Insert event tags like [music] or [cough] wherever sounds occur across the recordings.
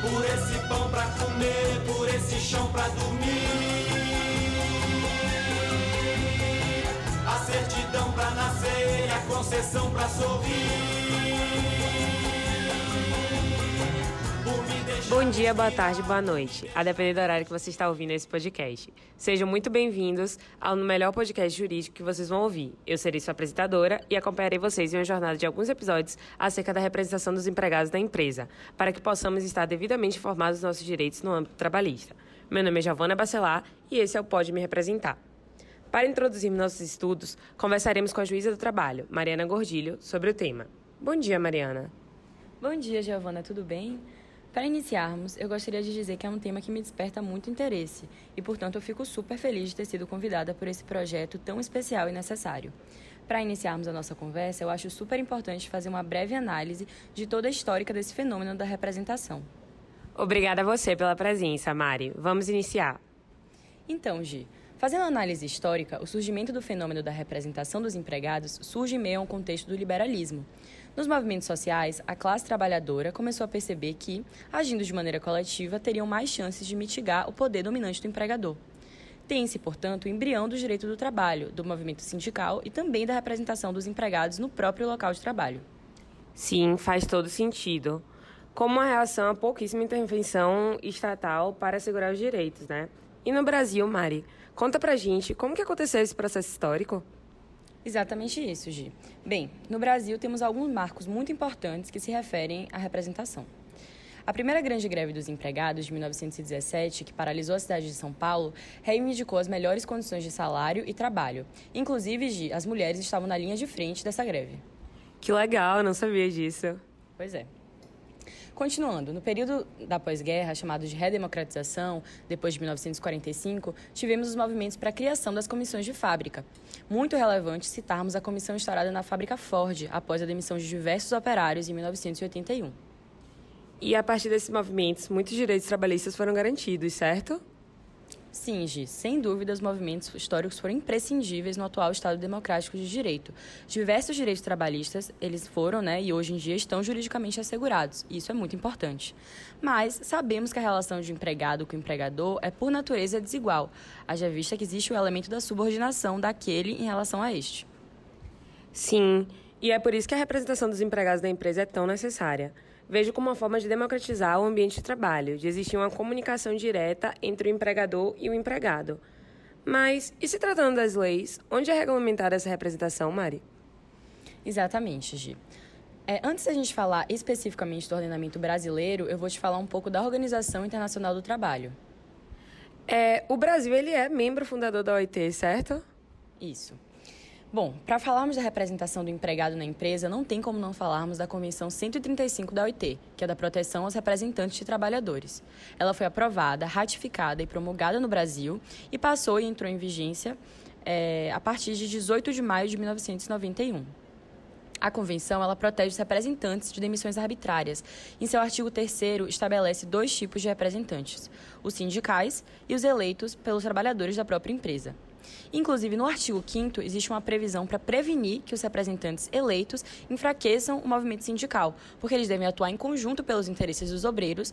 Por esse pão pra comer, por esse chão pra dormir. A certidão pra nascer a concessão pra sorrir. Bom dia, boa tarde, boa noite, a depender do horário que você está ouvindo esse podcast. Sejam muito bem-vindos ao melhor podcast jurídico que vocês vão ouvir. Eu serei sua apresentadora e acompanharei vocês em uma jornada de alguns episódios acerca da representação dos empregados da empresa, para que possamos estar devidamente informados dos nossos direitos no âmbito trabalhista. Meu nome é Giovana Bacelar e esse é o Pode Me Representar. Para introduzir nossos estudos, conversaremos com a juíza do trabalho, Mariana Gordilho, sobre o tema. Bom dia, Mariana. Bom dia, Giovana, tudo bem? Para iniciarmos, eu gostaria de dizer que é um tema que me desperta muito interesse e, portanto, eu fico super feliz de ter sido convidada por esse projeto tão especial e necessário. Para iniciarmos a nossa conversa, eu acho super importante fazer uma breve análise de toda a histórica desse fenômeno da representação. Obrigada a você pela presença, Mari. Vamos iniciar. Então, Gi, Fazendo análise histórica, o surgimento do fenômeno da representação dos empregados surge em meio a um contexto do liberalismo. Nos movimentos sociais, a classe trabalhadora começou a perceber que, agindo de maneira coletiva, teriam mais chances de mitigar o poder dominante do empregador. Tem-se, portanto, o embrião do direito do trabalho, do movimento sindical e também da representação dos empregados no próprio local de trabalho. Sim, faz todo sentido. Como uma reação a pouquíssima intervenção estatal para assegurar os direitos, né? E no Brasil, Mari, conta pra gente como que aconteceu esse processo histórico? Exatamente isso, Gi. Bem, no Brasil temos alguns marcos muito importantes que se referem à representação. A primeira grande greve dos empregados de 1917, que paralisou a cidade de São Paulo, reivindicou as melhores condições de salário e trabalho. Inclusive, Gi, as mulheres estavam na linha de frente dessa greve. Que legal, eu não sabia disso. Pois é. Continuando, no período da pós-guerra, chamado de redemocratização, depois de 1945, tivemos os movimentos para a criação das comissões de fábrica. Muito relevante citarmos a comissão instaurada na fábrica Ford, após a demissão de diversos operários em 1981. E a partir desses movimentos, muitos direitos trabalhistas foram garantidos, certo? Sim, Gi, sem dúvida, os movimentos históricos foram imprescindíveis no atual Estado democrático de direito. Diversos direitos trabalhistas, eles foram, né, e hoje em dia estão juridicamente assegurados, e isso é muito importante. Mas sabemos que a relação de empregado com empregador é, por natureza, desigual, haja vista que existe o elemento da subordinação daquele em relação a este. Sim, e é por isso que a representação dos empregados da empresa é tão necessária. Vejo como uma forma de democratizar o ambiente de trabalho, de existir uma comunicação direta entre o empregador e o empregado. Mas, e se tratando das leis, onde é regulamentada essa representação, Mari? Exatamente, Gi. É, antes da gente falar especificamente do ordenamento brasileiro, eu vou te falar um pouco da Organização Internacional do Trabalho. É, o Brasil ele é membro fundador da OIT, certo? Isso. Bom, para falarmos da representação do empregado na empresa, não tem como não falarmos da Convenção 135 da OIT, que é da proteção aos representantes de trabalhadores. Ela foi aprovada, ratificada e promulgada no Brasil e passou e entrou em vigência é, a partir de 18 de maio de 1991. A convenção ela protege os representantes de demissões arbitrárias. Em seu artigo 3 estabelece dois tipos de representantes: os sindicais e os eleitos pelos trabalhadores da própria empresa. Inclusive, no artigo 5 existe uma previsão para prevenir que os representantes eleitos enfraqueçam o movimento sindical, porque eles devem atuar em conjunto pelos interesses dos obreiros,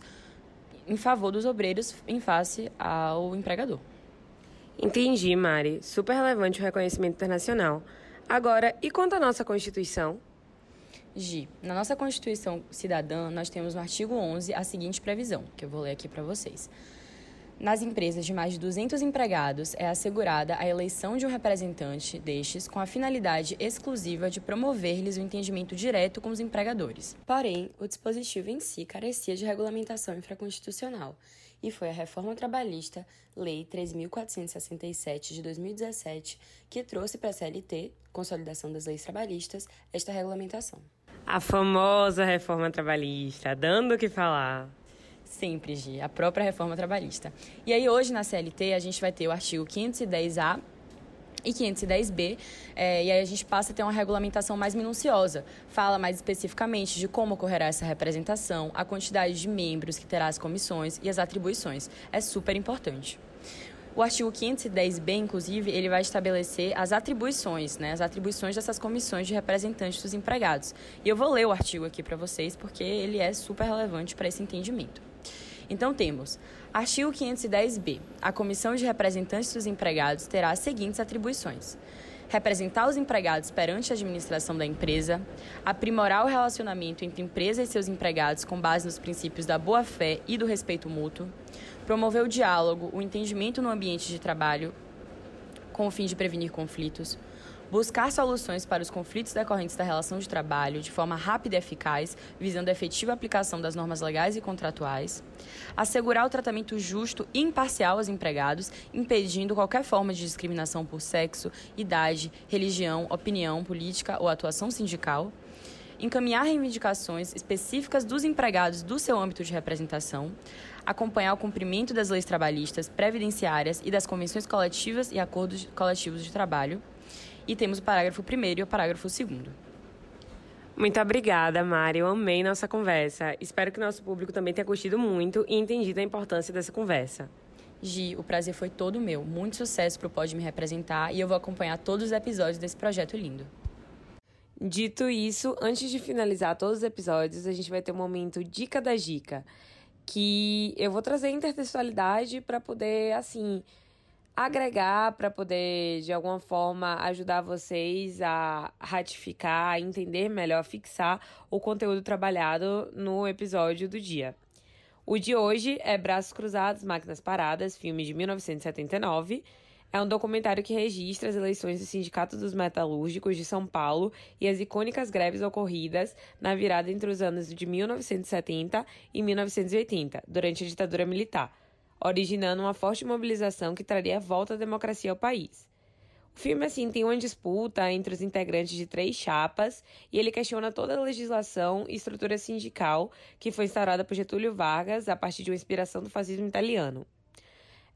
em favor dos obreiros em face ao empregador. Entendi, Mari. Super relevante o reconhecimento internacional. Agora, e quanto à nossa Constituição? Gi, na nossa Constituição Cidadã, nós temos no artigo 11 a seguinte previsão, que eu vou ler aqui para vocês. Nas empresas de mais de 200 empregados, é assegurada a eleição de um representante destes com a finalidade exclusiva de promover-lhes o entendimento direto com os empregadores. Porém, o dispositivo em si carecia de regulamentação infraconstitucional e foi a Reforma Trabalhista, Lei 3.467 de 2017, que trouxe para a CLT, Consolidação das Leis Trabalhistas, esta regulamentação. A famosa reforma trabalhista, dando o que falar. Sempre, Gi, a própria reforma trabalhista. E aí, hoje na CLT, a gente vai ter o artigo 510A e 510B, é, e aí a gente passa a ter uma regulamentação mais minuciosa. Fala mais especificamente de como ocorrerá essa representação, a quantidade de membros que terá as comissões e as atribuições. É super importante. O artigo 510B, inclusive, ele vai estabelecer as atribuições, né, as atribuições dessas comissões de representantes dos empregados. E eu vou ler o artigo aqui para vocês porque ele é super relevante para esse entendimento. Então temos artigo 510b. A comissão de representantes dos empregados terá as seguintes atribuições: representar os empregados perante a administração da empresa, aprimorar o relacionamento entre empresa e seus empregados com base nos princípios da boa-fé e do respeito mútuo, promover o diálogo, o entendimento no ambiente de trabalho com o fim de prevenir conflitos, buscar soluções para os conflitos decorrentes da relação de trabalho de forma rápida e eficaz, visando a efetiva aplicação das normas legais e contratuais, assegurar o tratamento justo e imparcial aos empregados, impedindo qualquer forma de discriminação por sexo, idade, religião, opinião política ou atuação sindical, encaminhar reivindicações específicas dos empregados do seu âmbito de representação, acompanhar o cumprimento das leis trabalhistas, previdenciárias e das convenções coletivas e acordos coletivos de trabalho, e temos o parágrafo 1 e o parágrafo 2. Muito obrigada, Mari. Eu amei nossa conversa. Espero que nosso público também tenha curtido muito e entendido a importância dessa conversa. Gi, o prazer foi todo meu. Muito sucesso para o Pode Me Representar e eu vou acompanhar todos os episódios desse projeto lindo. Dito isso, antes de finalizar todos os episódios, a gente vai ter um momento Dica da Dica, que eu vou trazer intertextualidade para poder, assim, agregar para poder, de alguma forma, ajudar vocês a ratificar, a entender melhor, fixar o conteúdo trabalhado no episódio do dia. O de hoje é Braços Cruzados, Máquinas Paradas, filme de 1979. É um documentário que registra as eleições do Sindicato dos Metalúrgicos de São Paulo e as icônicas greves ocorridas na virada entre os anos de 1970 e 1980, durante a ditadura militar originando uma forte mobilização que traria a volta à democracia ao país. O filme, assim, tem uma disputa entre os integrantes de três chapas e ele questiona toda a legislação e estrutura sindical que foi instaurada por Getúlio Vargas a partir de uma inspiração do fascismo italiano.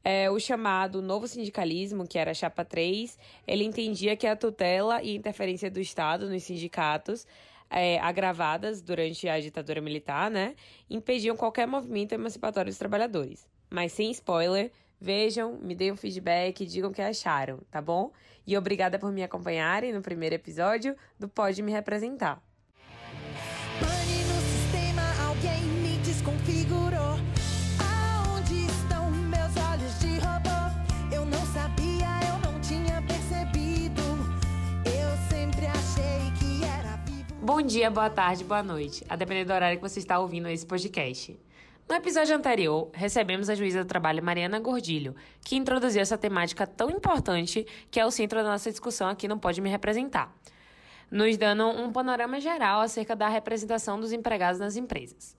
É, o chamado novo sindicalismo, que era a chapa 3, ele entendia que a tutela e interferência do Estado nos sindicatos é, agravadas durante a ditadura militar, né, impediam qualquer movimento emancipatório dos trabalhadores mas sem spoiler. Vejam, me deem um feedback, digam o que acharam, tá bom? E obrigada por me acompanharem no primeiro episódio do Pode Me Representar. Pane no sistema, alguém me desconfigurou. Aonde estão meus olhos de robô? Eu não sabia, eu não tinha percebido. Eu sempre achei que era vivo. Bom dia, boa tarde, boa noite, a depender do horário que você está ouvindo esse podcast. No episódio anterior, recebemos a juíza do trabalho Mariana Gordilho, que introduziu essa temática tão importante que é o centro da nossa discussão aqui no Pode Me Representar, nos dando um panorama geral acerca da representação dos empregados nas empresas.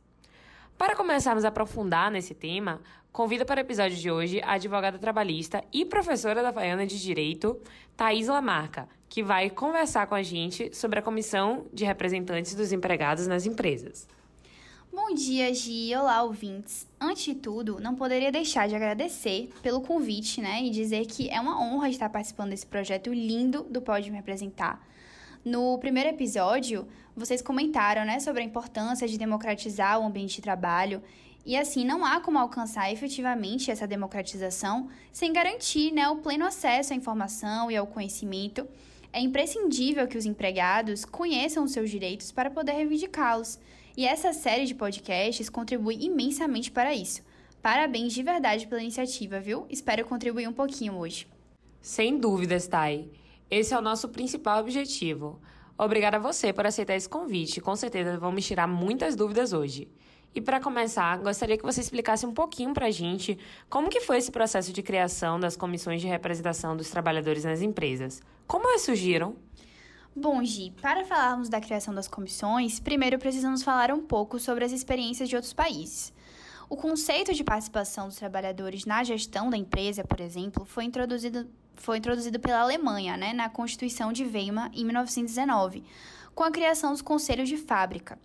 Para começarmos a aprofundar nesse tema, convido para o episódio de hoje a advogada trabalhista e professora da Faiana de Direito, Thais Lamarca, que vai conversar com a gente sobre a Comissão de Representantes dos Empregados nas Empresas. Bom dia, Gi. Olá, ouvintes. Antes de tudo, não poderia deixar de agradecer pelo convite, né? E dizer que é uma honra estar participando desse projeto lindo do Pode Me Apresentar. No primeiro episódio, vocês comentaram, né, sobre a importância de democratizar o ambiente de trabalho. E assim, não há como alcançar efetivamente essa democratização sem garantir né, o pleno acesso à informação e ao conhecimento. É imprescindível que os empregados conheçam os seus direitos para poder reivindicá-los. E essa série de podcasts contribui imensamente para isso. Parabéns de verdade pela iniciativa, viu? Espero contribuir um pouquinho hoje. Sem dúvidas, Thay. Esse é o nosso principal objetivo. Obrigada a você por aceitar esse convite. Com certeza vamos tirar muitas dúvidas hoje. E para começar, gostaria que você explicasse um pouquinho para a gente como que foi esse processo de criação das comissões de representação dos trabalhadores nas empresas. Como elas surgiram? Bom, Gi, para falarmos da criação das comissões, primeiro precisamos falar um pouco sobre as experiências de outros países. O conceito de participação dos trabalhadores na gestão da empresa, por exemplo, foi introduzido, foi introduzido pela Alemanha né, na Constituição de Weimar em 1919, com a criação dos conselhos de fábrica.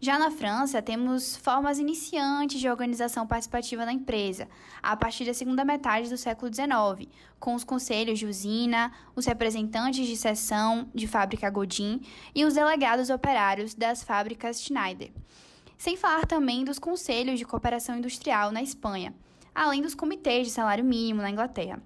Já na França, temos formas iniciantes de organização participativa na empresa, a partir da segunda metade do século XIX, com os conselhos de usina, os representantes de seção de fábrica Godin e os delegados operários das fábricas Schneider. Sem falar também dos conselhos de cooperação industrial na Espanha, além dos comitês de salário mínimo na Inglaterra.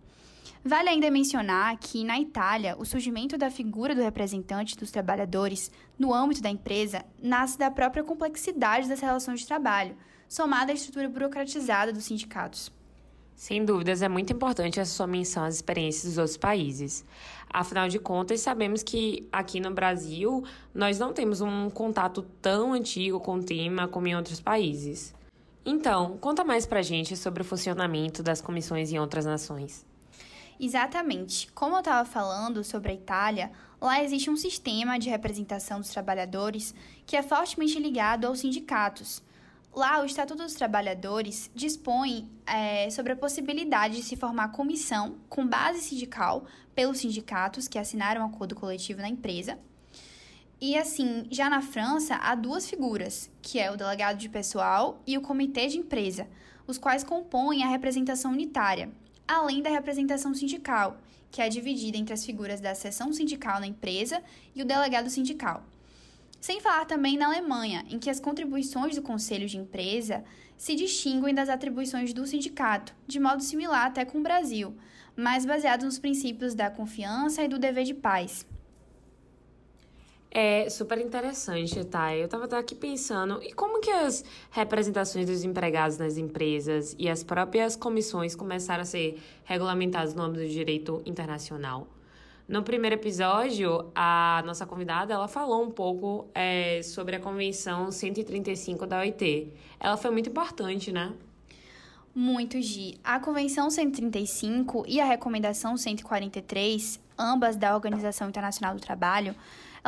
Vale ainda mencionar que, na Itália, o surgimento da figura do representante dos trabalhadores no âmbito da empresa nasce da própria complexidade das relações de trabalho, somada à estrutura burocratizada dos sindicatos. Sem dúvidas, é muito importante essa sua menção às experiências dos outros países. Afinal de contas, sabemos que aqui no Brasil nós não temos um contato tão antigo com o tema como em outros países. Então, conta mais pra gente sobre o funcionamento das comissões em outras nações. Exatamente. Como eu estava falando sobre a Itália, lá existe um sistema de representação dos trabalhadores que é fortemente ligado aos sindicatos. Lá, o Estatuto dos Trabalhadores dispõe é, sobre a possibilidade de se formar comissão com base sindical pelos sindicatos que assinaram um acordo coletivo na empresa. E assim, já na França, há duas figuras, que é o delegado de pessoal e o comitê de empresa, os quais compõem a representação unitária, além da representação sindical, que é dividida entre as figuras da seção sindical na empresa e o delegado sindical. Sem falar também na Alemanha, em que as contribuições do conselho de empresa se distinguem das atribuições do sindicato, de modo similar até com o Brasil, mas baseado nos princípios da confiança e do dever de paz. É super interessante, tá? Eu tava aqui pensando, e como que as representações dos empregados nas empresas e as próprias comissões começaram a ser regulamentadas no âmbito do direito internacional? No primeiro episódio, a nossa convidada ela falou um pouco é, sobre a Convenção 135 da OIT. Ela foi muito importante, né? Muito, Gi. A Convenção 135 e a Recomendação 143, ambas da Organização Internacional do Trabalho,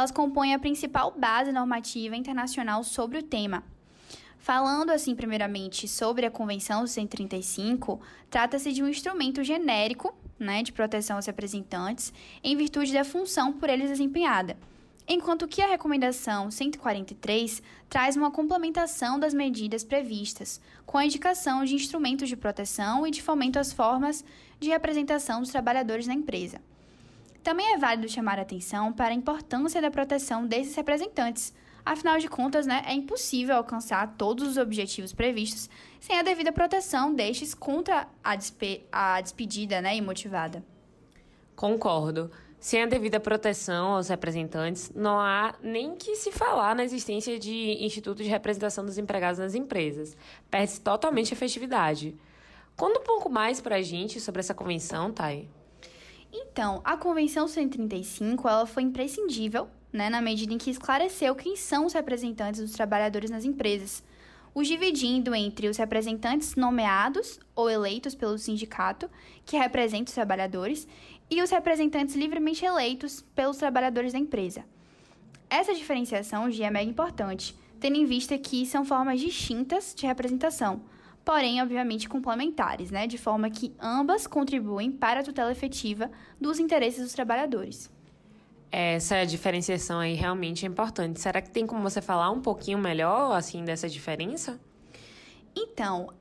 elas compõem a principal base normativa internacional sobre o tema. Falando assim, primeiramente, sobre a Convenção 135, trata-se de um instrumento genérico né, de proteção aos representantes, em virtude da função por eles desempenhada. Enquanto que a recomendação 143 traz uma complementação das medidas previstas, com a indicação de instrumentos de proteção e de fomento às formas de representação dos trabalhadores na empresa. Também é válido chamar a atenção para a importância da proteção desses representantes, Afinal de contas, né, é impossível alcançar todos os objetivos previstos sem a devida proteção destes contra a, despe a despedida né, imotivada. Concordo. Sem a devida proteção aos representantes, não há nem que se falar na existência de instituto de representação dos empregados nas empresas. Perde-se totalmente a efetividade. Conta um pouco mais para a gente sobre essa convenção, Thay. Então, a Convenção 135 ela foi imprescindível né, na medida em que esclareceu quem são os representantes dos trabalhadores nas empresas, os dividindo entre os representantes nomeados ou eleitos pelo sindicato, que representam os trabalhadores, e os representantes livremente eleitos pelos trabalhadores da empresa. Essa diferenciação já é mega importante, tendo em vista que são formas distintas de representação, porém, obviamente, complementares, né, de forma que ambas contribuem para a tutela efetiva dos interesses dos trabalhadores. Essa diferenciação aí realmente é importante. Será que tem como você falar um pouquinho melhor, assim, dessa diferença? Então,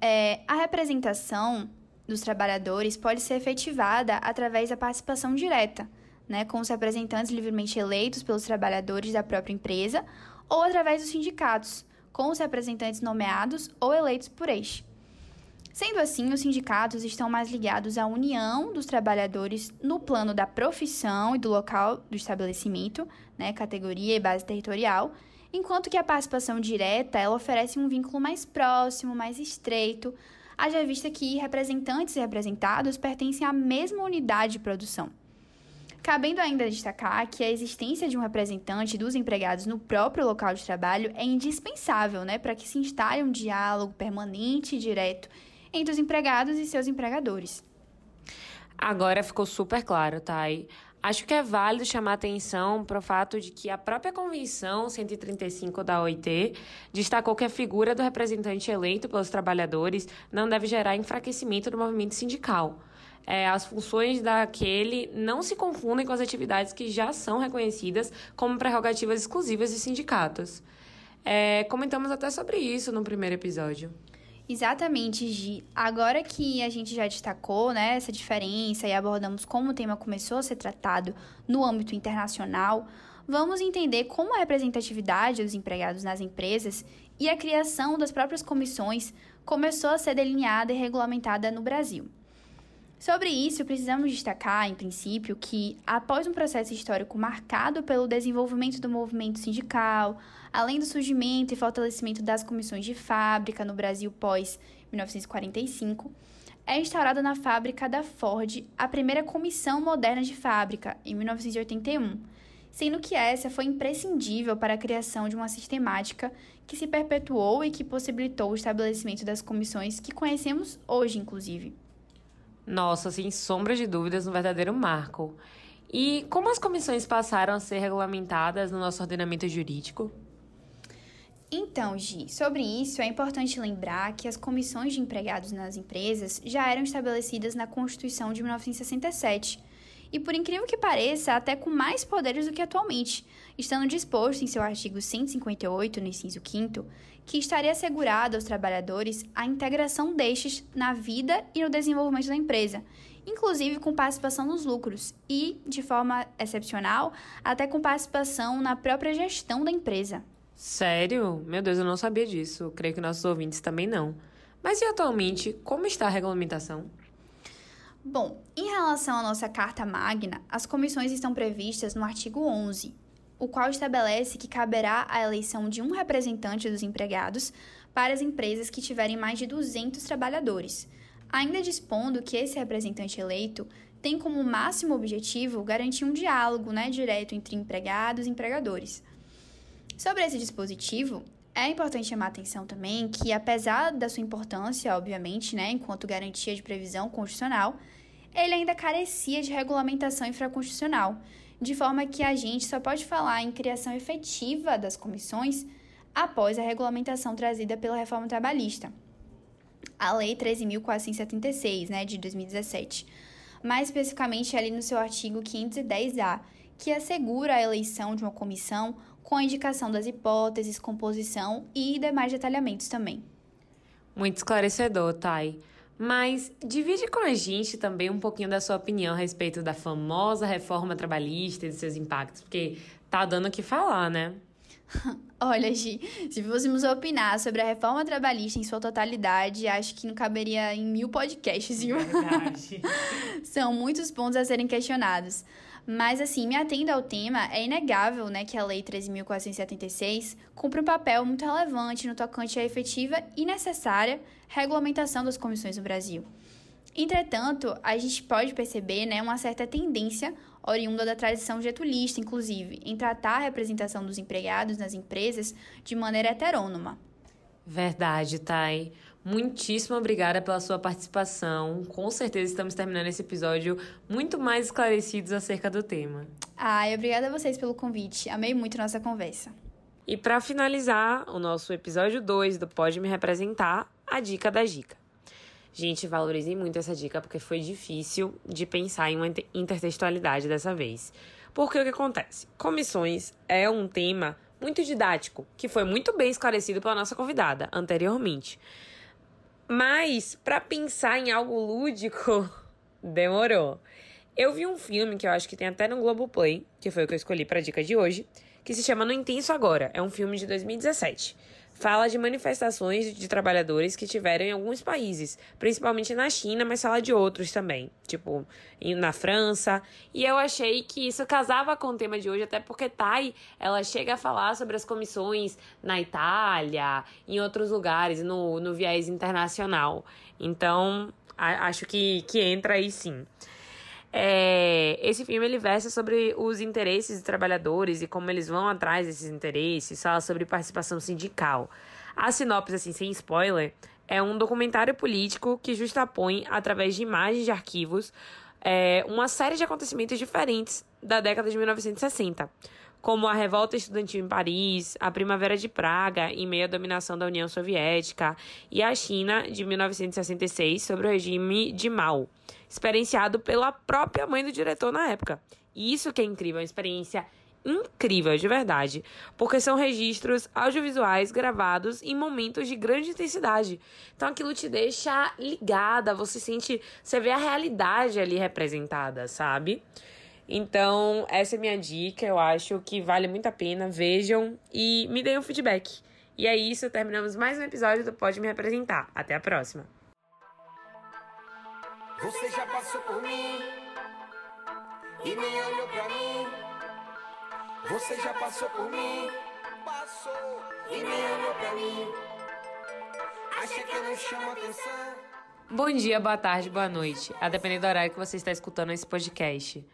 é, a representação dos trabalhadores pode ser efetivada através da participação direta, né, com os representantes livremente eleitos pelos trabalhadores da própria empresa ou através dos sindicatos, com os representantes nomeados ou eleitos por este. Sendo assim, os sindicatos estão mais ligados à união dos trabalhadores no plano da profissão e do local do estabelecimento, né, categoria e base territorial, enquanto que a participação direta ela oferece um vínculo mais próximo, mais estreito, haja vista que representantes e representados pertencem à mesma unidade de produção. Cabendo ainda destacar que a existência de um representante dos empregados no próprio local de trabalho é indispensável né, para que se instale um diálogo permanente e direto entre os empregados e seus empregadores. Agora ficou super claro, Thay. Acho que é válido chamar atenção para o fato de que a própria Convenção 135 da OIT destacou que a figura do representante eleito pelos trabalhadores não deve gerar enfraquecimento do movimento sindical. É, as funções daquele não se confundem com as atividades que já são reconhecidas como prerrogativas exclusivas de sindicatos. É, comentamos até sobre isso no primeiro episódio. Exatamente, Gi. Agora que a gente já destacou né, essa diferença e abordamos como o tema começou a ser tratado no âmbito internacional, vamos entender como a representatividade dos empregados nas empresas e a criação das próprias comissões começou a ser delineada e regulamentada no Brasil. Sobre isso, precisamos destacar, em princípio, que após um processo histórico marcado pelo desenvolvimento do movimento sindical, além do surgimento e fortalecimento das comissões de fábrica no Brasil pós 1945, é instaurada na fábrica da Ford a primeira comissão moderna de fábrica, em 1981, sendo que essa foi imprescindível para a criação de uma sistemática que se perpetuou e que possibilitou o estabelecimento das comissões que conhecemos hoje, inclusive. Nossa, sem sombra de dúvidas, um verdadeiro marco. E como as comissões passaram a ser regulamentadas no nosso ordenamento jurídico? Então, Gi, sobre isso é importante lembrar que as comissões de empregados nas empresas já eram estabelecidas na Constituição de 1967 e, por incrível que pareça, até com mais poderes do que atualmente, estando disposto em seu artigo 158, no inciso 5 que estaria assegurado aos trabalhadores a integração destes na vida e no desenvolvimento da empresa, inclusive com participação nos lucros e, de forma excepcional, até com participação na própria gestão da empresa. Sério? Meu Deus, eu não sabia disso. Creio que nossos ouvintes também não. Mas e atualmente, como está a regulamentação? Bom, em relação à nossa Carta Magna, as comissões estão previstas no artigo 11, o qual estabelece que caberá a eleição de um representante dos empregados para as empresas que tiverem mais de 200 trabalhadores, ainda dispondo que esse representante eleito tem como máximo objetivo garantir um diálogo né, direto entre empregados e empregadores. Sobre esse dispositivo, é importante chamar a atenção também que, apesar da sua importância, obviamente, né, enquanto garantia de previsão constitucional, ele ainda carecia de regulamentação infraconstitucional, de forma que a gente só pode falar em criação efetiva das comissões após a regulamentação trazida pela reforma trabalhista, a Lei 13.476, né, de 2017, mais especificamente ali no seu artigo 510-A, que assegura a eleição de uma comissão com a indicação das hipóteses, composição e demais detalhamentos também. Muito esclarecedor, Thay. Mas divide com a gente também um pouquinho da sua opinião a respeito da famosa reforma trabalhista e dos seus impactos, porque tá dando o que falar, né? [laughs] Olha, Gi, se fôssemos opinar sobre a reforma trabalhista em sua totalidade, acho que não caberia em mil podcasts, viu? Verdade. [laughs] São muitos pontos a serem questionados. Mas, assim, me atendo ao tema, é inegável né, que a Lei 13.476 cumpre um papel muito relevante no tocante à efetiva e necessária regulamentação das comissões no Brasil. Entretanto, a gente pode perceber né, uma certa tendência, oriunda da tradição getulista, inclusive, em tratar a representação dos empregados nas empresas de maneira heterônoma. Verdade, Thay. Muitíssimo obrigada pela sua participação. Com certeza estamos terminando esse episódio muito mais esclarecidos acerca do tema. Ai, obrigada a vocês pelo convite. Amei muito nossa conversa. E para finalizar o nosso episódio 2 do Pode Me Representar, a dica da dica. Gente, valorizei muito essa dica porque foi difícil de pensar em uma intertextualidade dessa vez. Porque o que acontece? Comissões é um tema muito didático, que foi muito bem esclarecido pela nossa convidada anteriormente. Mas, para pensar em algo lúdico, [laughs] demorou. Eu vi um filme que eu acho que tem até no Globoplay, que foi o que eu escolhi para dica de hoje, que se chama No Intenso Agora. É um filme de 2017. Fala de manifestações de trabalhadores que tiveram em alguns países, principalmente na China, mas fala de outros também, tipo na França. E eu achei que isso casava com o tema de hoje, até porque Thay, ela chega a falar sobre as comissões na Itália, em outros lugares, no, no viés internacional. Então, a, acho que, que entra aí sim. É, esse filme ele versa sobre os interesses de trabalhadores e como eles vão atrás desses interesses, fala sobre participação sindical. A sinopse, assim, sem spoiler, é um documentário político que justapõe, através de imagens de arquivos, é, uma série de acontecimentos diferentes da década de 1960 como a revolta estudantil em Paris, a Primavera de Praga em meio à dominação da União Soviética e a China de 1966 sobre o regime de Mao, experienciado pela própria mãe do diretor na época. E isso que é incrível, uma experiência incrível, de verdade, porque são registros audiovisuais gravados em momentos de grande intensidade. Então aquilo te deixa ligada, você sente, você vê a realidade ali representada, sabe? Então, essa é minha dica. Eu acho que vale muito a pena. Vejam e me deem um feedback. E é isso, terminamos mais um episódio do Pode Me Representar. Até a próxima! Você já passou por mim e nem olhou pra mim. Você já passou por mim, passou e nem olhou pra mim. Acha que eu não chamo atenção? Bom dia, boa tarde, boa noite, a depender do horário que você está escutando esse podcast.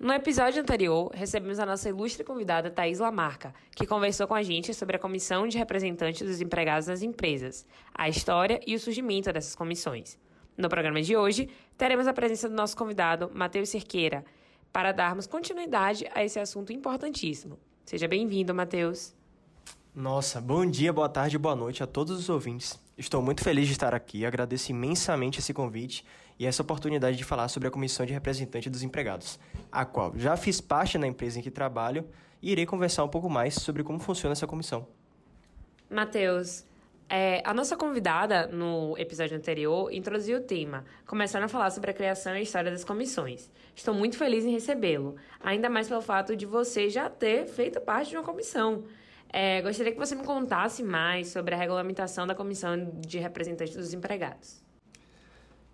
No episódio anterior, recebemos a nossa ilustre convidada Thaís Lamarca, que conversou com a gente sobre a comissão de representantes dos empregados nas empresas, a história e o surgimento dessas comissões. No programa de hoje, teremos a presença do nosso convidado, Matheus Cerqueira, para darmos continuidade a esse assunto importantíssimo. Seja bem-vindo, Matheus. Nossa, bom dia, boa tarde boa noite a todos os ouvintes. Estou muito feliz de estar aqui, agradeço imensamente esse convite e essa oportunidade de falar sobre a Comissão de Representante dos Empregados, a qual já fiz parte na empresa em que trabalho e irei conversar um pouco mais sobre como funciona essa comissão. Matheus, é, a nossa convidada, no episódio anterior, introduziu o tema, começando a falar sobre a criação e a história das comissões. Estou muito feliz em recebê-lo, ainda mais pelo fato de você já ter feito parte de uma comissão. É, gostaria que você me contasse mais sobre a regulamentação da Comissão de Representantes dos Empregados.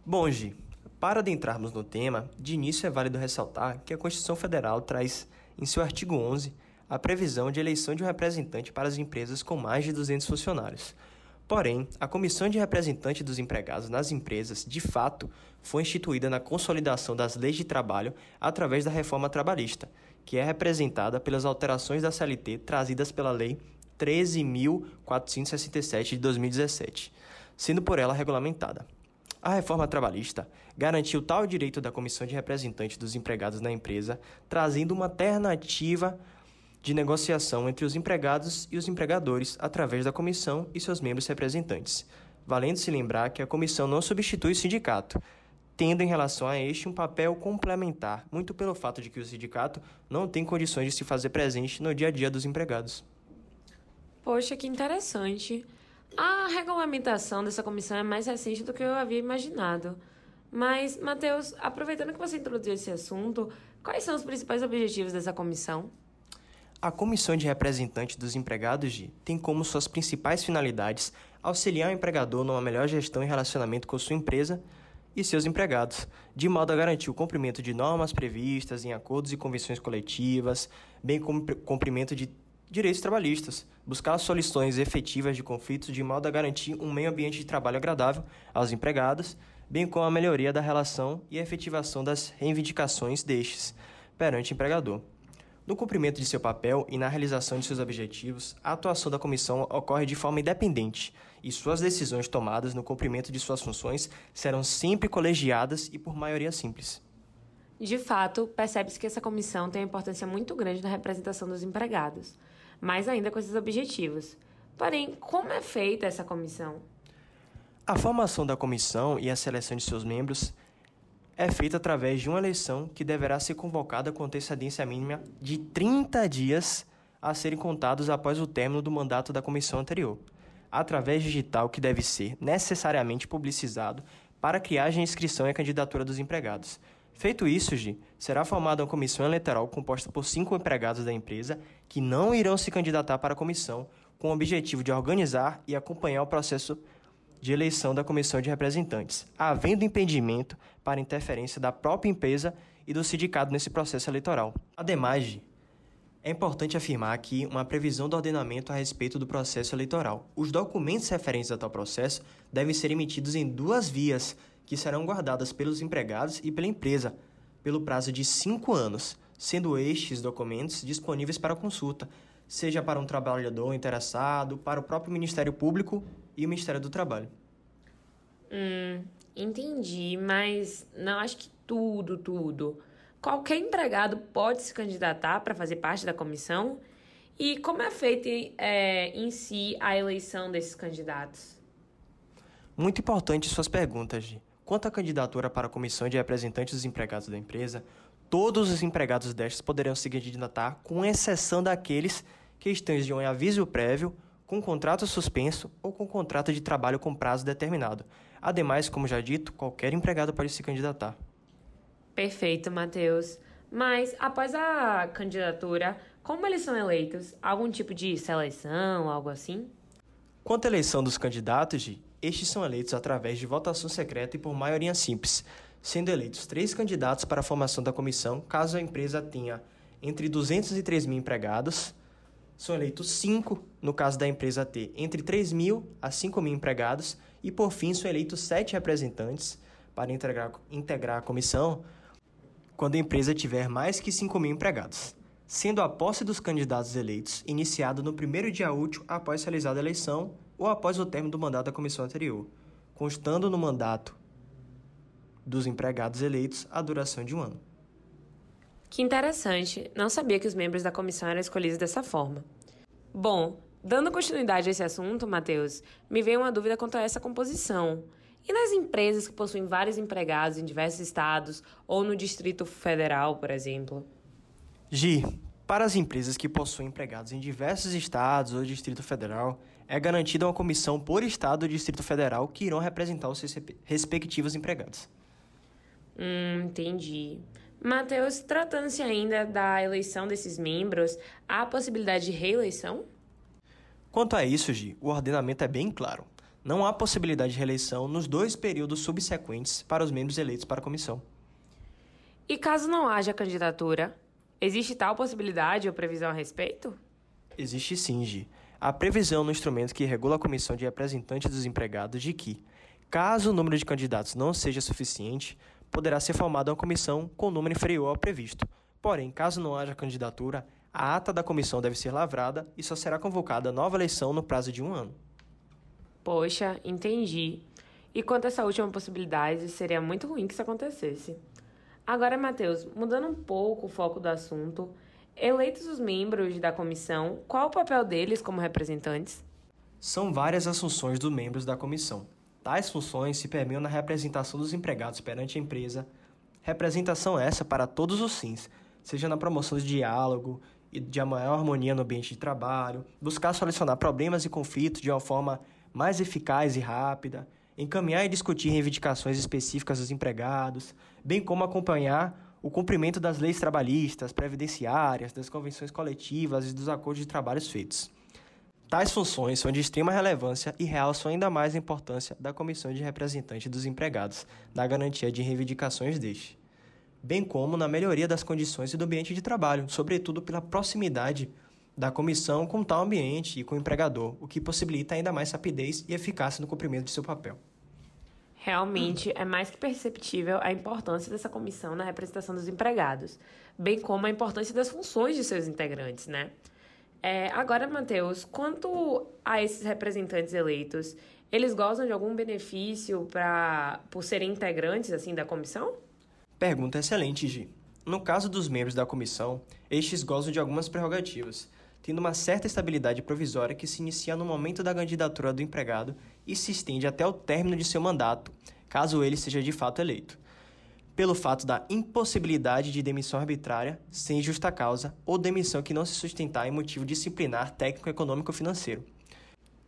Bom, Gi, para adentrarmos no tema, de início é válido ressaltar que a Constituição Federal traz, em seu artigo 11, a previsão de eleição de um representante para as empresas com mais de 200 funcionários. Porém, a Comissão de Representante dos Empregados nas empresas, de fato, foi instituída na consolidação das leis de trabalho através da reforma trabalhista, que é representada pelas alterações da CLT trazidas pela Lei 13.467 de 2017, sendo por ela regulamentada. A reforma trabalhista garantiu tal direito da Comissão de Representante dos Empregados na empresa, trazendo uma alternativa de negociação entre os empregados e os empregadores através da comissão e seus membros representantes. Valendo-se lembrar que a comissão não substitui o sindicato, tendo em relação a este um papel complementar, muito pelo fato de que o sindicato não tem condições de se fazer presente no dia a dia dos empregados. Poxa, que interessante. A regulamentação dessa comissão é mais recente do que eu havia imaginado. Mas, Matheus, aproveitando que você introduziu esse assunto, quais são os principais objetivos dessa comissão? A Comissão de Representantes dos Empregados de tem como suas principais finalidades auxiliar o empregador numa melhor gestão e relacionamento com sua empresa e seus empregados, de modo a garantir o cumprimento de normas previstas em acordos e convenções coletivas, bem como cumprimento de direitos trabalhistas, buscar soluções efetivas de conflitos de modo a garantir um meio ambiente de trabalho agradável aos empregados, bem como a melhoria da relação e a efetivação das reivindicações destes perante o empregador. No cumprimento de seu papel e na realização de seus objetivos, a atuação da comissão ocorre de forma independente e suas decisões tomadas no cumprimento de suas funções serão sempre colegiadas e por maioria simples. De fato, percebe-se que essa comissão tem uma importância muito grande na representação dos empregados, mais ainda com esses objetivos. Porém, como é feita essa comissão? A formação da comissão e a seleção de seus membros é feita através de uma eleição que deverá ser convocada com antecedência mínima de 30 dias a serem contados após o término do mandato da comissão anterior, através digital que deve ser necessariamente publicizado para criagem inscrição e candidatura dos empregados. Feito isso, será formada uma comissão eleitoral composta por cinco empregados da empresa que não irão se candidatar para a comissão, com o objetivo de organizar e acompanhar o processo de eleição da comissão de representantes, havendo impedimento para interferência da própria empresa e do sindicato nesse processo eleitoral. Ademais, é importante afirmar aqui uma previsão do ordenamento a respeito do processo eleitoral. Os documentos referentes a tal processo devem ser emitidos em duas vias, que serão guardadas pelos empregados e pela empresa, pelo prazo de cinco anos, sendo estes documentos disponíveis para consulta, seja para um trabalhador interessado, para o próprio Ministério Público e o Ministério do Trabalho. Hum, entendi, mas não acho que tudo, tudo. Qualquer empregado pode se candidatar para fazer parte da comissão? E como é feita é, em si a eleição desses candidatos? Muito importante suas perguntas, Gi. Quanto à candidatura para a comissão de representantes dos empregados da empresa, todos os empregados destes poderão se candidatar, com exceção daqueles que estejam em aviso prévio, com contrato suspenso ou com contrato de trabalho com prazo determinado. Ademais, como já dito, qualquer empregado pode se candidatar. Perfeito, Matheus. Mas após a candidatura, como eles são eleitos? Algum tipo de seleção, algo assim? Quanto à eleição dos candidatos, Gi, estes são eleitos através de votação secreta e por maioria simples, sendo eleitos três candidatos para a formação da comissão, caso a empresa tenha entre 203 mil empregados. São eleitos cinco, no caso da empresa ter entre 3 mil a 5 mil empregados. E, por fim, são eleitos sete representantes para integrar, integrar a comissão quando a empresa tiver mais que 5 mil empregados, sendo a posse dos candidatos eleitos iniciada no primeiro dia útil após realizada a eleição ou após o término do mandato da comissão anterior, constando no mandato dos empregados eleitos a duração de um ano. Que interessante, não sabia que os membros da comissão eram escolhidos dessa forma. Bom, dando continuidade a esse assunto, Matheus, me veio uma dúvida quanto a essa composição. E nas empresas que possuem vários empregados em diversos estados ou no Distrito Federal, por exemplo? Gi, para as empresas que possuem empregados em diversos estados ou Distrito Federal, é garantida uma comissão por estado ou Distrito Federal que irão representar os respectivos empregados. Hum, entendi. Matheus, tratando-se ainda da eleição desses membros, há a possibilidade de reeleição? Quanto a isso, Gi, o ordenamento é bem claro. Não há possibilidade de reeleição nos dois períodos subsequentes para os membros eleitos para a comissão. E caso não haja candidatura, existe tal possibilidade ou previsão a respeito? Existe sim, Gi. Há previsão no instrumento que regula a comissão de representantes dos empregados de que, caso o número de candidatos não seja suficiente, poderá ser formada uma comissão com número inferior ao previsto. Porém, caso não haja candidatura, a ata da comissão deve ser lavrada e só será convocada nova eleição no prazo de um ano. Poxa, entendi. E quanto a essa última possibilidade, seria muito ruim que isso acontecesse. Agora, Matheus, mudando um pouco o foco do assunto, eleitos os membros da comissão, qual o papel deles como representantes? São várias as funções dos membros da comissão. Tais funções se permeiam na representação dos empregados perante a empresa, representação essa para todos os sims, seja na promoção de diálogo e de maior harmonia no ambiente de trabalho, buscar solucionar problemas e conflitos de uma forma mais eficaz e rápida, encaminhar e discutir reivindicações específicas dos empregados, bem como acompanhar o cumprimento das leis trabalhistas, previdenciárias, das convenções coletivas e dos acordos de trabalhos feitos. Tais funções são de extrema relevância e realçam ainda mais a importância da comissão de representantes dos empregados na garantia de reivindicações deste, bem como na melhoria das condições e do ambiente de trabalho, sobretudo pela proximidade da comissão com tal ambiente e com o empregador, o que possibilita ainda mais rapidez e eficácia no cumprimento de seu papel. Realmente é mais que perceptível a importância dessa comissão na representação dos empregados, bem como a importância das funções de seus integrantes, né? É, agora, Matheus, quanto a esses representantes eleitos, eles gozam de algum benefício pra, por serem integrantes assim da comissão? Pergunta excelente, Gi. No caso dos membros da comissão, estes gozam de algumas prerrogativas, tendo uma certa estabilidade provisória que se inicia no momento da candidatura do empregado e se estende até o término de seu mandato, caso ele seja de fato eleito pelo fato da impossibilidade de demissão arbitrária sem justa causa ou demissão que não se sustentar em motivo disciplinar técnico econômico financeiro.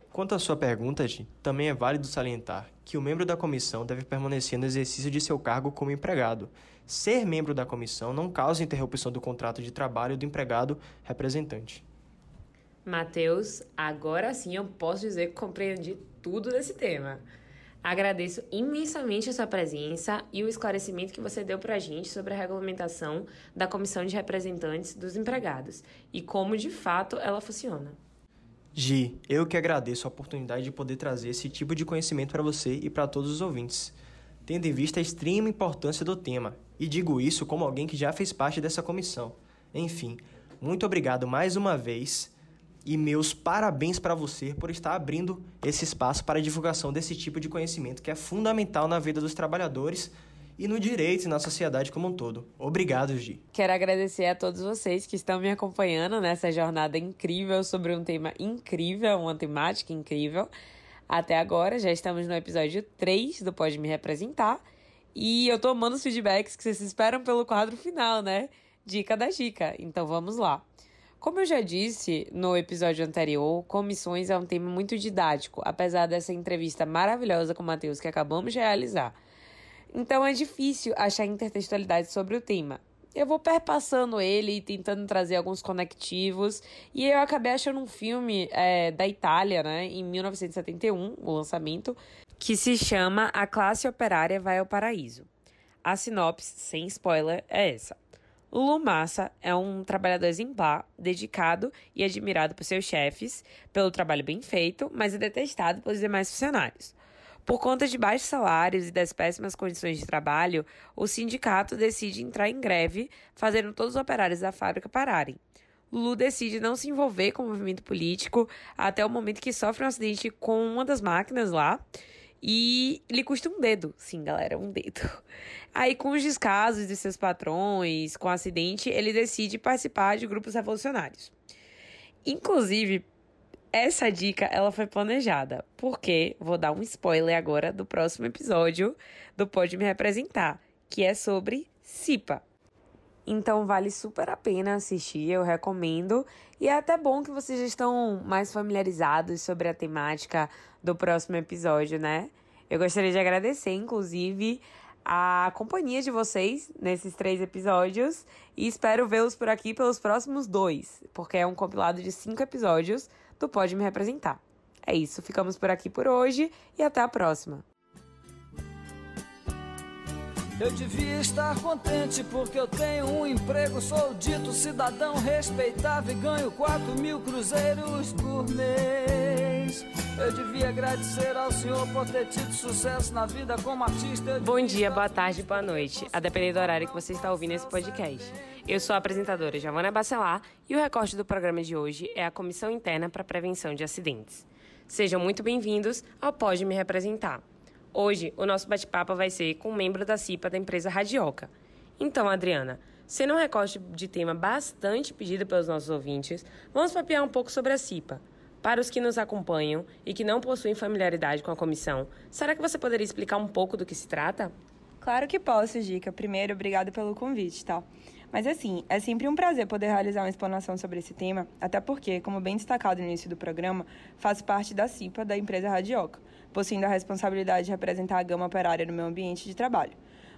Quanto à sua pergunta, também é válido salientar que o membro da comissão deve permanecer no exercício de seu cargo como empregado. Ser membro da comissão não causa interrupção do contrato de trabalho do empregado representante. Matheus, agora sim eu posso dizer que compreendi tudo desse tema. Agradeço imensamente a sua presença e o esclarecimento que você deu para a gente sobre a regulamentação da Comissão de Representantes dos Empregados e como de fato ela funciona. Gi, eu que agradeço a oportunidade de poder trazer esse tipo de conhecimento para você e para todos os ouvintes, tendo em vista a extrema importância do tema, e digo isso como alguém que já fez parte dessa comissão. Enfim, muito obrigado mais uma vez e meus parabéns para você por estar abrindo esse espaço para a divulgação desse tipo de conhecimento que é fundamental na vida dos trabalhadores e no direito e na sociedade como um todo. Obrigado, Gi. Quero agradecer a todos vocês que estão me acompanhando nessa jornada incrível sobre um tema incrível, uma temática incrível. Até agora, já estamos no episódio 3 do Pode Me Representar. E eu tô amando os feedbacks que vocês esperam pelo quadro final, né? Dica da dica. Então vamos lá. Como eu já disse no episódio anterior, comissões é um tema muito didático, apesar dessa entrevista maravilhosa com o Matheus que acabamos de realizar. Então é difícil achar intertextualidade sobre o tema. Eu vou perpassando ele e tentando trazer alguns conectivos. E eu acabei achando um filme é, da Itália, né, em 1971, o lançamento, que se chama A Classe Operária Vai ao Paraíso. A sinopse, sem spoiler, é essa. Lulu Massa é um trabalhador exemplar, dedicado e admirado por seus chefes pelo trabalho bem feito, mas é detestado pelos demais funcionários. Por conta de baixos salários e das péssimas condições de trabalho, o sindicato decide entrar em greve, fazendo todos os operários da fábrica pararem. Lulu decide não se envolver com o movimento político até o momento que sofre um acidente com uma das máquinas lá e lhe custa um dedo. Sim, galera, um dedo. [laughs] Aí, com os descasos de seus patrões, com o acidente, ele decide participar de grupos revolucionários. Inclusive, essa dica ela foi planejada, porque vou dar um spoiler agora do próximo episódio do Pode Me Representar, que é sobre CIPA. Então vale super a pena assistir, eu recomendo. E é até bom que vocês já estão mais familiarizados sobre a temática do próximo episódio, né? Eu gostaria de agradecer, inclusive, a companhia de vocês nesses três episódios e espero vê-los por aqui pelos próximos dois, porque é um compilado de cinco episódios do Pode Me Representar. É isso, ficamos por aqui por hoje e até a próxima. Eu devia estar contente porque eu tenho um emprego, sou dito cidadão respeitável e ganho 4 mil cruzeiros por mês. Eu devia agradecer ao senhor por ter tido sucesso na vida como artista. Bom dia, boa tarde, boa noite, a depender do horário que você está ouvindo esse podcast. Eu sou a apresentadora Giovana Bacelar e o recorte do programa de hoje é a Comissão Interna para a Prevenção de Acidentes. Sejam muito bem-vindos ao Pode Me Representar. Hoje, o nosso bate-papo vai ser com um membro da CIPA da empresa Radioca. Então, Adriana, sendo um recorte de tema bastante pedido pelos nossos ouvintes, vamos papear um pouco sobre a CIPA. Para os que nos acompanham e que não possuem familiaridade com a comissão, será que você poderia explicar um pouco do que se trata? Claro que posso, Gica. Primeiro, obrigado pelo convite, tá? Mas assim, é sempre um prazer poder realizar uma explanação sobre esse tema, até porque, como bem destacado no início do programa, faço parte da CIPA da empresa Radioca, possuindo a responsabilidade de representar a gama operária no meu ambiente de trabalho.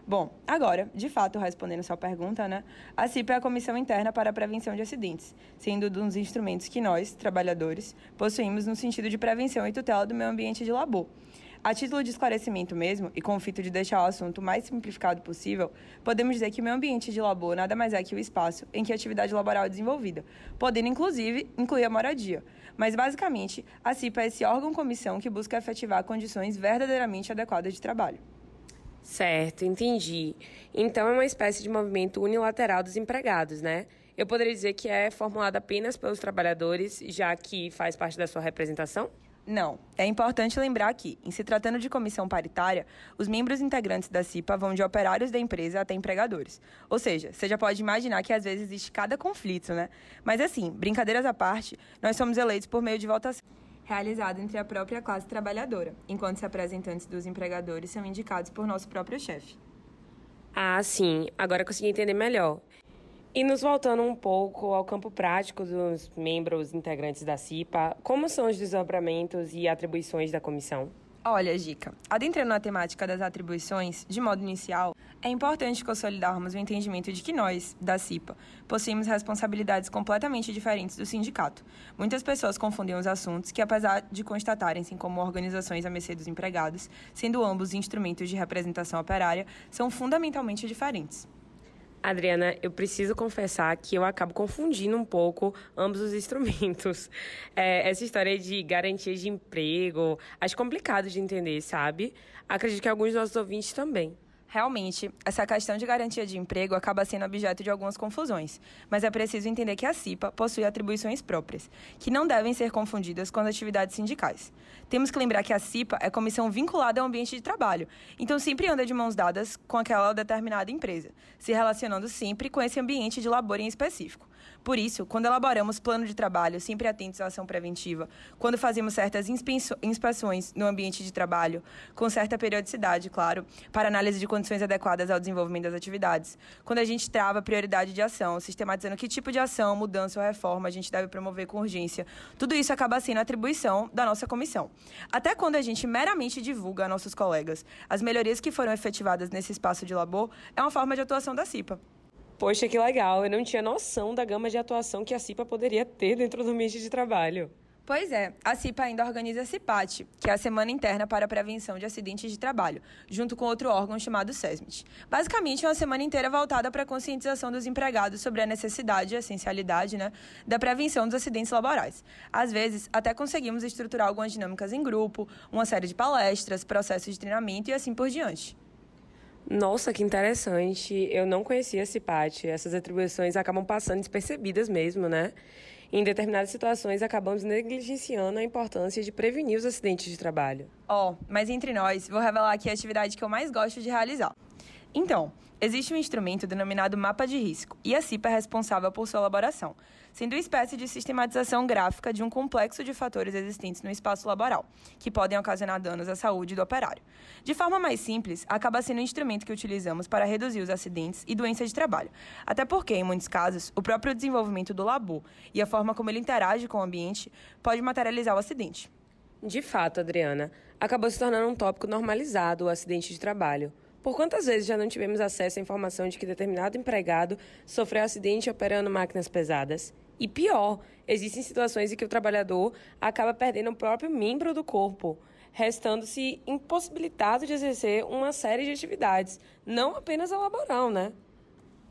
Bom, agora, de fato, respondendo sua pergunta, né? A CIPA é a Comissão Interna para a Prevenção de Acidentes, sendo um dos instrumentos que nós, trabalhadores, possuímos no sentido de prevenção e tutela do meio ambiente de labor. A título de esclarecimento mesmo, e com o fito de deixar o assunto mais simplificado possível, podemos dizer que o meio ambiente de labor nada mais é que o espaço em que a atividade laboral é desenvolvida, podendo inclusive incluir a moradia. Mas basicamente, a CIPA é esse órgão-comissão que busca efetivar condições verdadeiramente adequadas de trabalho. Certo, entendi. Então é uma espécie de movimento unilateral dos empregados, né? Eu poderia dizer que é formulado apenas pelos trabalhadores, já que faz parte da sua representação? Não. É importante lembrar que, em se tratando de comissão paritária, os membros integrantes da CIPA vão de operários da empresa até empregadores. Ou seja, você já pode imaginar que às vezes existe cada conflito, né? Mas assim, brincadeiras à parte, nós somos eleitos por meio de votação realizada entre a própria classe trabalhadora, enquanto os representantes dos empregadores são indicados por nosso próprio chefe. Ah, sim. Agora consegui entender melhor. E nos voltando um pouco ao campo prático dos membros integrantes da CIPA, como são os desdobramentos e atribuições da comissão? Olha, Gica, adentrando na temática das atribuições, de modo inicial, é importante consolidarmos o entendimento de que nós, da CIPA, possuímos responsabilidades completamente diferentes do sindicato. Muitas pessoas confundem os assuntos que, apesar de constatarem-se como organizações a mercê dos empregados, sendo ambos instrumentos de representação operária, são fundamentalmente diferentes. Adriana, eu preciso confessar que eu acabo confundindo um pouco ambos os [laughs] instrumentos. É, essa história de garantia de emprego, acho complicado de entender, sabe? Acredito que alguns dos nossos ouvintes também. Realmente, essa questão de garantia de emprego acaba sendo objeto de algumas confusões, mas é preciso entender que a CIPA possui atribuições próprias, que não devem ser confundidas com as atividades sindicais. Temos que lembrar que a CIPA é comissão vinculada ao ambiente de trabalho, então sempre anda de mãos dadas com aquela determinada empresa, se relacionando sempre com esse ambiente de labor em específico. Por isso, quando elaboramos plano de trabalho, sempre atentos à ação preventiva, quando fazemos certas inspeções no ambiente de trabalho, com certa periodicidade, claro, para análise de condições adequadas ao desenvolvimento das atividades, quando a gente trava prioridade de ação, sistematizando que tipo de ação, mudança ou reforma a gente deve promover com urgência, tudo isso acaba sendo atribuição da nossa comissão. Até quando a gente meramente divulga a nossos colegas as melhorias que foram efetivadas nesse espaço de labor, é uma forma de atuação da CIPA. Poxa, que legal! Eu não tinha noção da gama de atuação que a CIPA poderia ter dentro do ambiente de trabalho. Pois é, a CIPA ainda organiza a CIPAT, que é a Semana Interna para a Prevenção de Acidentes de Trabalho, junto com outro órgão chamado SESMIT. Basicamente, é uma semana inteira voltada para a conscientização dos empregados sobre a necessidade e a essencialidade né, da prevenção dos acidentes laborais. Às vezes, até conseguimos estruturar algumas dinâmicas em grupo, uma série de palestras, processos de treinamento e assim por diante. Nossa, que interessante. Eu não conhecia a CIPAT. Essas atribuições acabam passando despercebidas mesmo, né? Em determinadas situações, acabamos negligenciando a importância de prevenir os acidentes de trabalho. Ó, oh, mas entre nós, vou revelar aqui a atividade que eu mais gosto de realizar. Então, existe um instrumento denominado mapa de risco, e a CIPA é responsável por sua elaboração, sendo uma espécie de sistematização gráfica de um complexo de fatores existentes no espaço laboral, que podem ocasionar danos à saúde do operário. De forma mais simples, acaba sendo um instrumento que utilizamos para reduzir os acidentes e doenças de trabalho, até porque, em muitos casos, o próprio desenvolvimento do labor e a forma como ele interage com o ambiente pode materializar o acidente. De fato, Adriana, acabou se tornando um tópico normalizado o acidente de trabalho. Por quantas vezes já não tivemos acesso à informação de que determinado empregado sofreu acidente operando máquinas pesadas? E pior, existem situações em que o trabalhador acaba perdendo o próprio membro do corpo, restando-se impossibilitado de exercer uma série de atividades, não apenas a laboral, né?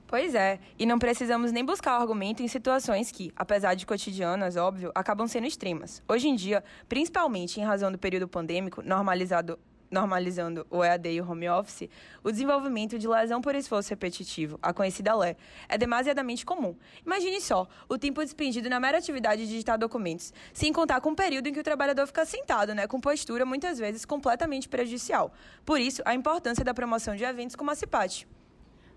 Pois é, e não precisamos nem buscar argumento em situações que, apesar de cotidianas, óbvio, acabam sendo extremas. Hoje em dia, principalmente em razão do período pandêmico, normalizado normalizando o EAD e o home office, o desenvolvimento de lesão por esforço repetitivo, a conhecida LE, é demasiadamente comum. Imagine só o tempo despendido na mera atividade de digitar documentos, sem contar com o período em que o trabalhador fica sentado, né, com postura muitas vezes completamente prejudicial. Por isso, a importância da promoção de eventos como a CIPAT.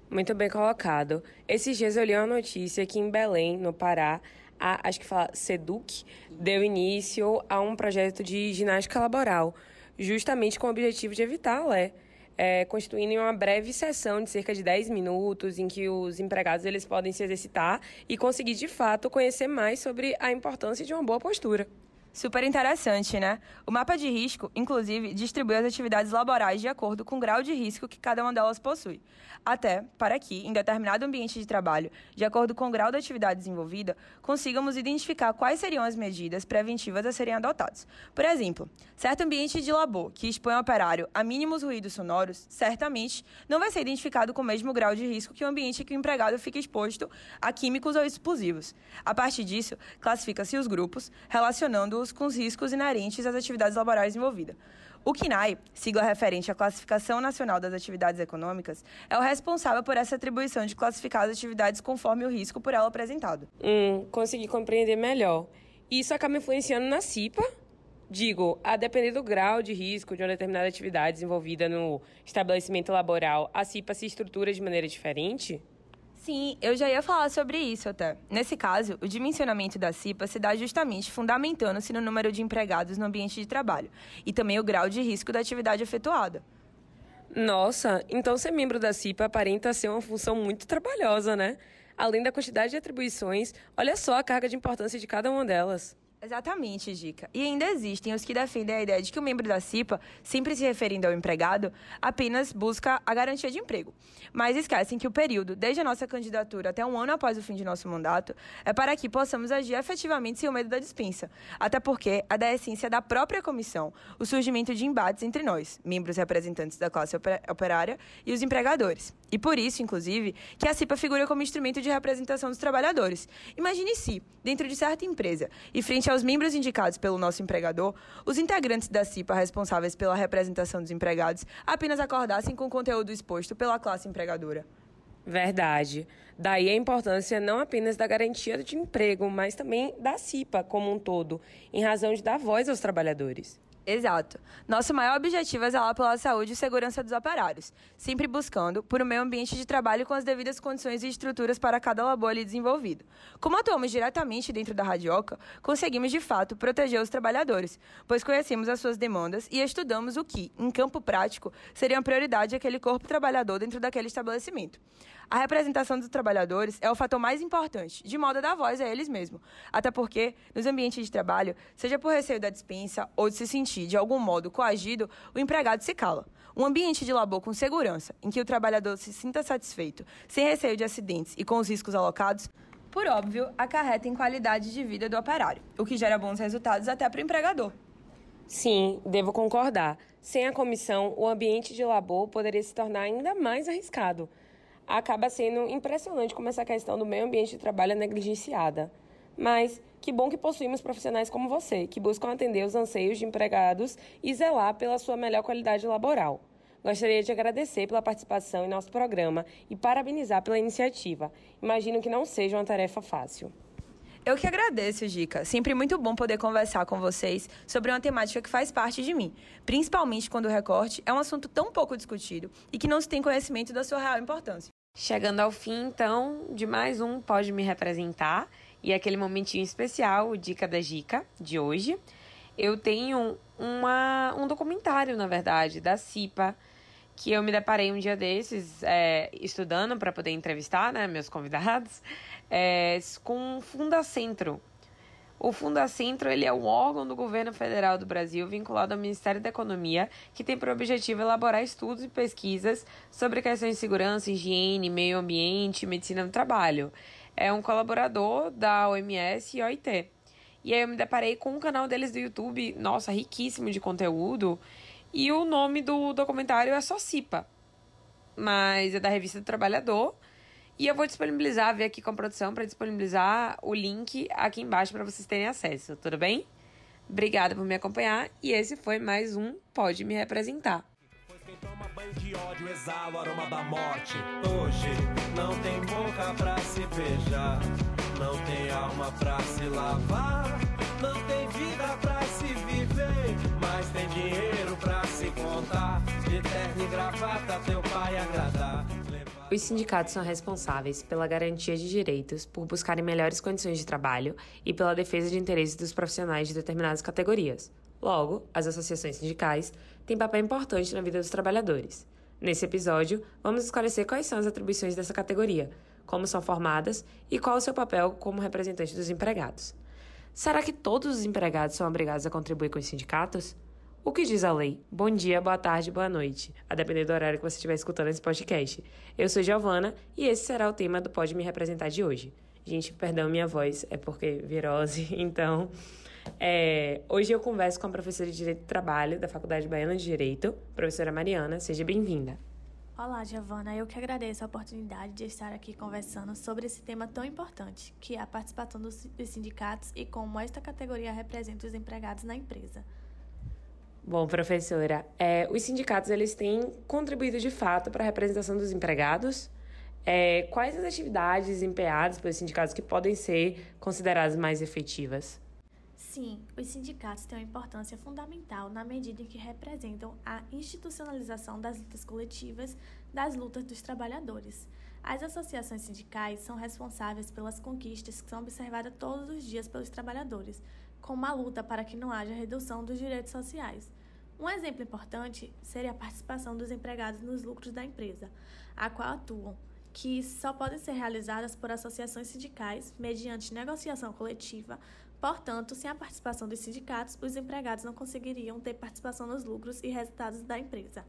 Muito bem colocado. Esses dias eu li uma notícia que em Belém, no Pará, a, acho que fala SEDUC, deu início a um projeto de ginástica laboral justamente com o objetivo de evitar lé. É, constituindo uma breve sessão de cerca de 10 minutos em que os empregados eles podem se exercitar e conseguir de fato conhecer mais sobre a importância de uma boa postura. Super interessante, né? O mapa de risco, inclusive, distribui as atividades laborais de acordo com o grau de risco que cada uma delas possui. Até para que, em determinado ambiente de trabalho, de acordo com o grau da atividade desenvolvida, consigamos identificar quais seriam as medidas preventivas a serem adotadas. Por exemplo, certo ambiente de labor que expõe o operário a mínimos ruídos sonoros, certamente não vai ser identificado com o mesmo grau de risco que o ambiente em que o empregado fica exposto a químicos ou explosivos. A partir disso, classifica-se os grupos, relacionando com os riscos inerentes às atividades laborais envolvidas. O CNAE, sigla referente à Classificação Nacional das Atividades Econômicas, é o responsável por essa atribuição de classificar as atividades conforme o risco por ela apresentado. Hum, consegui compreender melhor. Isso acaba influenciando na CIPA? Digo, a depender do grau de risco de uma determinada atividade desenvolvida no estabelecimento laboral, a CIPA se estrutura de maneira diferente? Sim, eu já ia falar sobre isso até. Nesse caso, o dimensionamento da CIPA se dá justamente fundamentando-se no número de empregados no ambiente de trabalho e também o grau de risco da atividade efetuada. Nossa, então ser membro da CIPA aparenta ser uma função muito trabalhosa, né? Além da quantidade de atribuições, olha só a carga de importância de cada uma delas. Exatamente, Dica. E ainda existem os que defendem a ideia de que o membro da CIPA, sempre se referindo ao empregado, apenas busca a garantia de emprego. Mas esquecem que o período, desde a nossa candidatura até um ano após o fim de nosso mandato, é para que possamos agir efetivamente sem o medo da dispensa. Até porque é da essência da própria comissão o surgimento de embates entre nós, membros representantes da classe operária, e os empregadores. E por isso, inclusive, que a CIPA figura como instrumento de representação dos trabalhadores. Imagine se, dentro de certa empresa, e frente aos membros indicados pelo nosso empregador, os integrantes da CIPA responsáveis pela representação dos empregados apenas acordassem com o conteúdo exposto pela classe empregadora. Verdade. Daí a importância não apenas da garantia de emprego, mas também da CIPA como um todo, em razão de dar voz aos trabalhadores. Exato. Nosso maior objetivo é zelar pela saúde e segurança dos operários, sempre buscando por um meio ambiente de trabalho com as devidas condições e estruturas para cada labor ali desenvolvido. Como atuamos diretamente dentro da Radioca, conseguimos de fato proteger os trabalhadores, pois conhecemos as suas demandas e estudamos o que, em campo prático, seria uma prioridade aquele corpo trabalhador dentro daquele estabelecimento. A representação dos trabalhadores é o fator mais importante, de modo a dar voz a eles mesmos. Até porque, nos ambientes de trabalho, seja por receio da dispensa ou de se sentir, de algum modo, coagido, o empregado se cala. Um ambiente de labor com segurança, em que o trabalhador se sinta satisfeito, sem receio de acidentes e com os riscos alocados, por óbvio, acarreta em qualidade de vida do operário, o que gera bons resultados até para o empregador. Sim, devo concordar. Sem a comissão, o ambiente de labor poderia se tornar ainda mais arriscado. Acaba sendo impressionante como essa questão do meio ambiente de trabalho é negligenciada. Mas que bom que possuímos profissionais como você, que buscam atender os anseios de empregados e zelar pela sua melhor qualidade laboral. Gostaria de agradecer pela participação em nosso programa e parabenizar pela iniciativa. Imagino que não seja uma tarefa fácil. Eu que agradeço, Dica. Sempre muito bom poder conversar com vocês sobre uma temática que faz parte de mim, principalmente quando o recorte é um assunto tão pouco discutido e que não se tem conhecimento da sua real importância. Chegando ao fim, então, de mais um Pode Me Representar e aquele momentinho especial, o Dica da Dica de hoje. Eu tenho uma, um documentário, na verdade, da CIPA, que eu me deparei um dia desses, é, estudando para poder entrevistar né, meus convidados, é, com Fundacentro. O Fundacentro ele é um órgão do governo federal do Brasil vinculado ao Ministério da Economia que tem por objetivo elaborar estudos e pesquisas sobre questões de segurança, higiene, meio ambiente e medicina do trabalho. É um colaborador da OMS e OIT. E aí eu me deparei com um canal deles do YouTube, nossa, riquíssimo de conteúdo, e o nome do documentário é só Cipa, mas é da revista do Trabalhador. E eu vou disponibilizar, ver aqui com a produção para disponibilizar o link aqui embaixo para vocês terem acesso, tudo bem? Obrigada por me acompanhar e esse foi mais um Pode Me Representar. Pois quem toma banho de ódio exala o aroma da morte. Hoje não tem boca pra se beijar, não tem alma pra se lavar, não tem vida pra se viver, mas tem dinheiro pra se contar. De terno e gravata, teu pai agradar. Os sindicatos são responsáveis pela garantia de direitos, por buscarem melhores condições de trabalho e pela defesa de interesses dos profissionais de determinadas categorias. Logo, as associações sindicais têm papel importante na vida dos trabalhadores. Nesse episódio, vamos esclarecer quais são as atribuições dessa categoria, como são formadas e qual o seu papel como representante dos empregados. Será que todos os empregados são obrigados a contribuir com os sindicatos? O que diz a lei? Bom dia, boa tarde, boa noite, a depender do horário que você estiver escutando esse podcast. Eu sou Giovana e esse será o tema do Pode Me Representar de hoje. Gente, perdão minha voz, é porque virose, [laughs] então. é, hoje eu converso com a professora de Direito do Trabalho da Faculdade Baiana de Direito, professora Mariana. Seja bem-vinda. Olá, Giovana. Eu que agradeço a oportunidade de estar aqui conversando sobre esse tema tão importante, que é a participação dos dos sindicatos e como esta categoria representa os empregados na empresa. Bom, professora, é, os sindicatos eles têm contribuído de fato para a representação dos empregados? É, quais as atividades desempenhadas pelos sindicatos que podem ser consideradas mais efetivas? Sim, os sindicatos têm uma importância fundamental na medida em que representam a institucionalização das lutas coletivas, das lutas dos trabalhadores. As associações sindicais são responsáveis pelas conquistas que são observadas todos os dias pelos trabalhadores, como a luta para que não haja redução dos direitos sociais. Um exemplo importante seria a participação dos empregados nos lucros da empresa, a qual atuam, que só podem ser realizadas por associações sindicais mediante negociação coletiva. Portanto, sem a participação dos sindicatos, os empregados não conseguiriam ter participação nos lucros e resultados da empresa.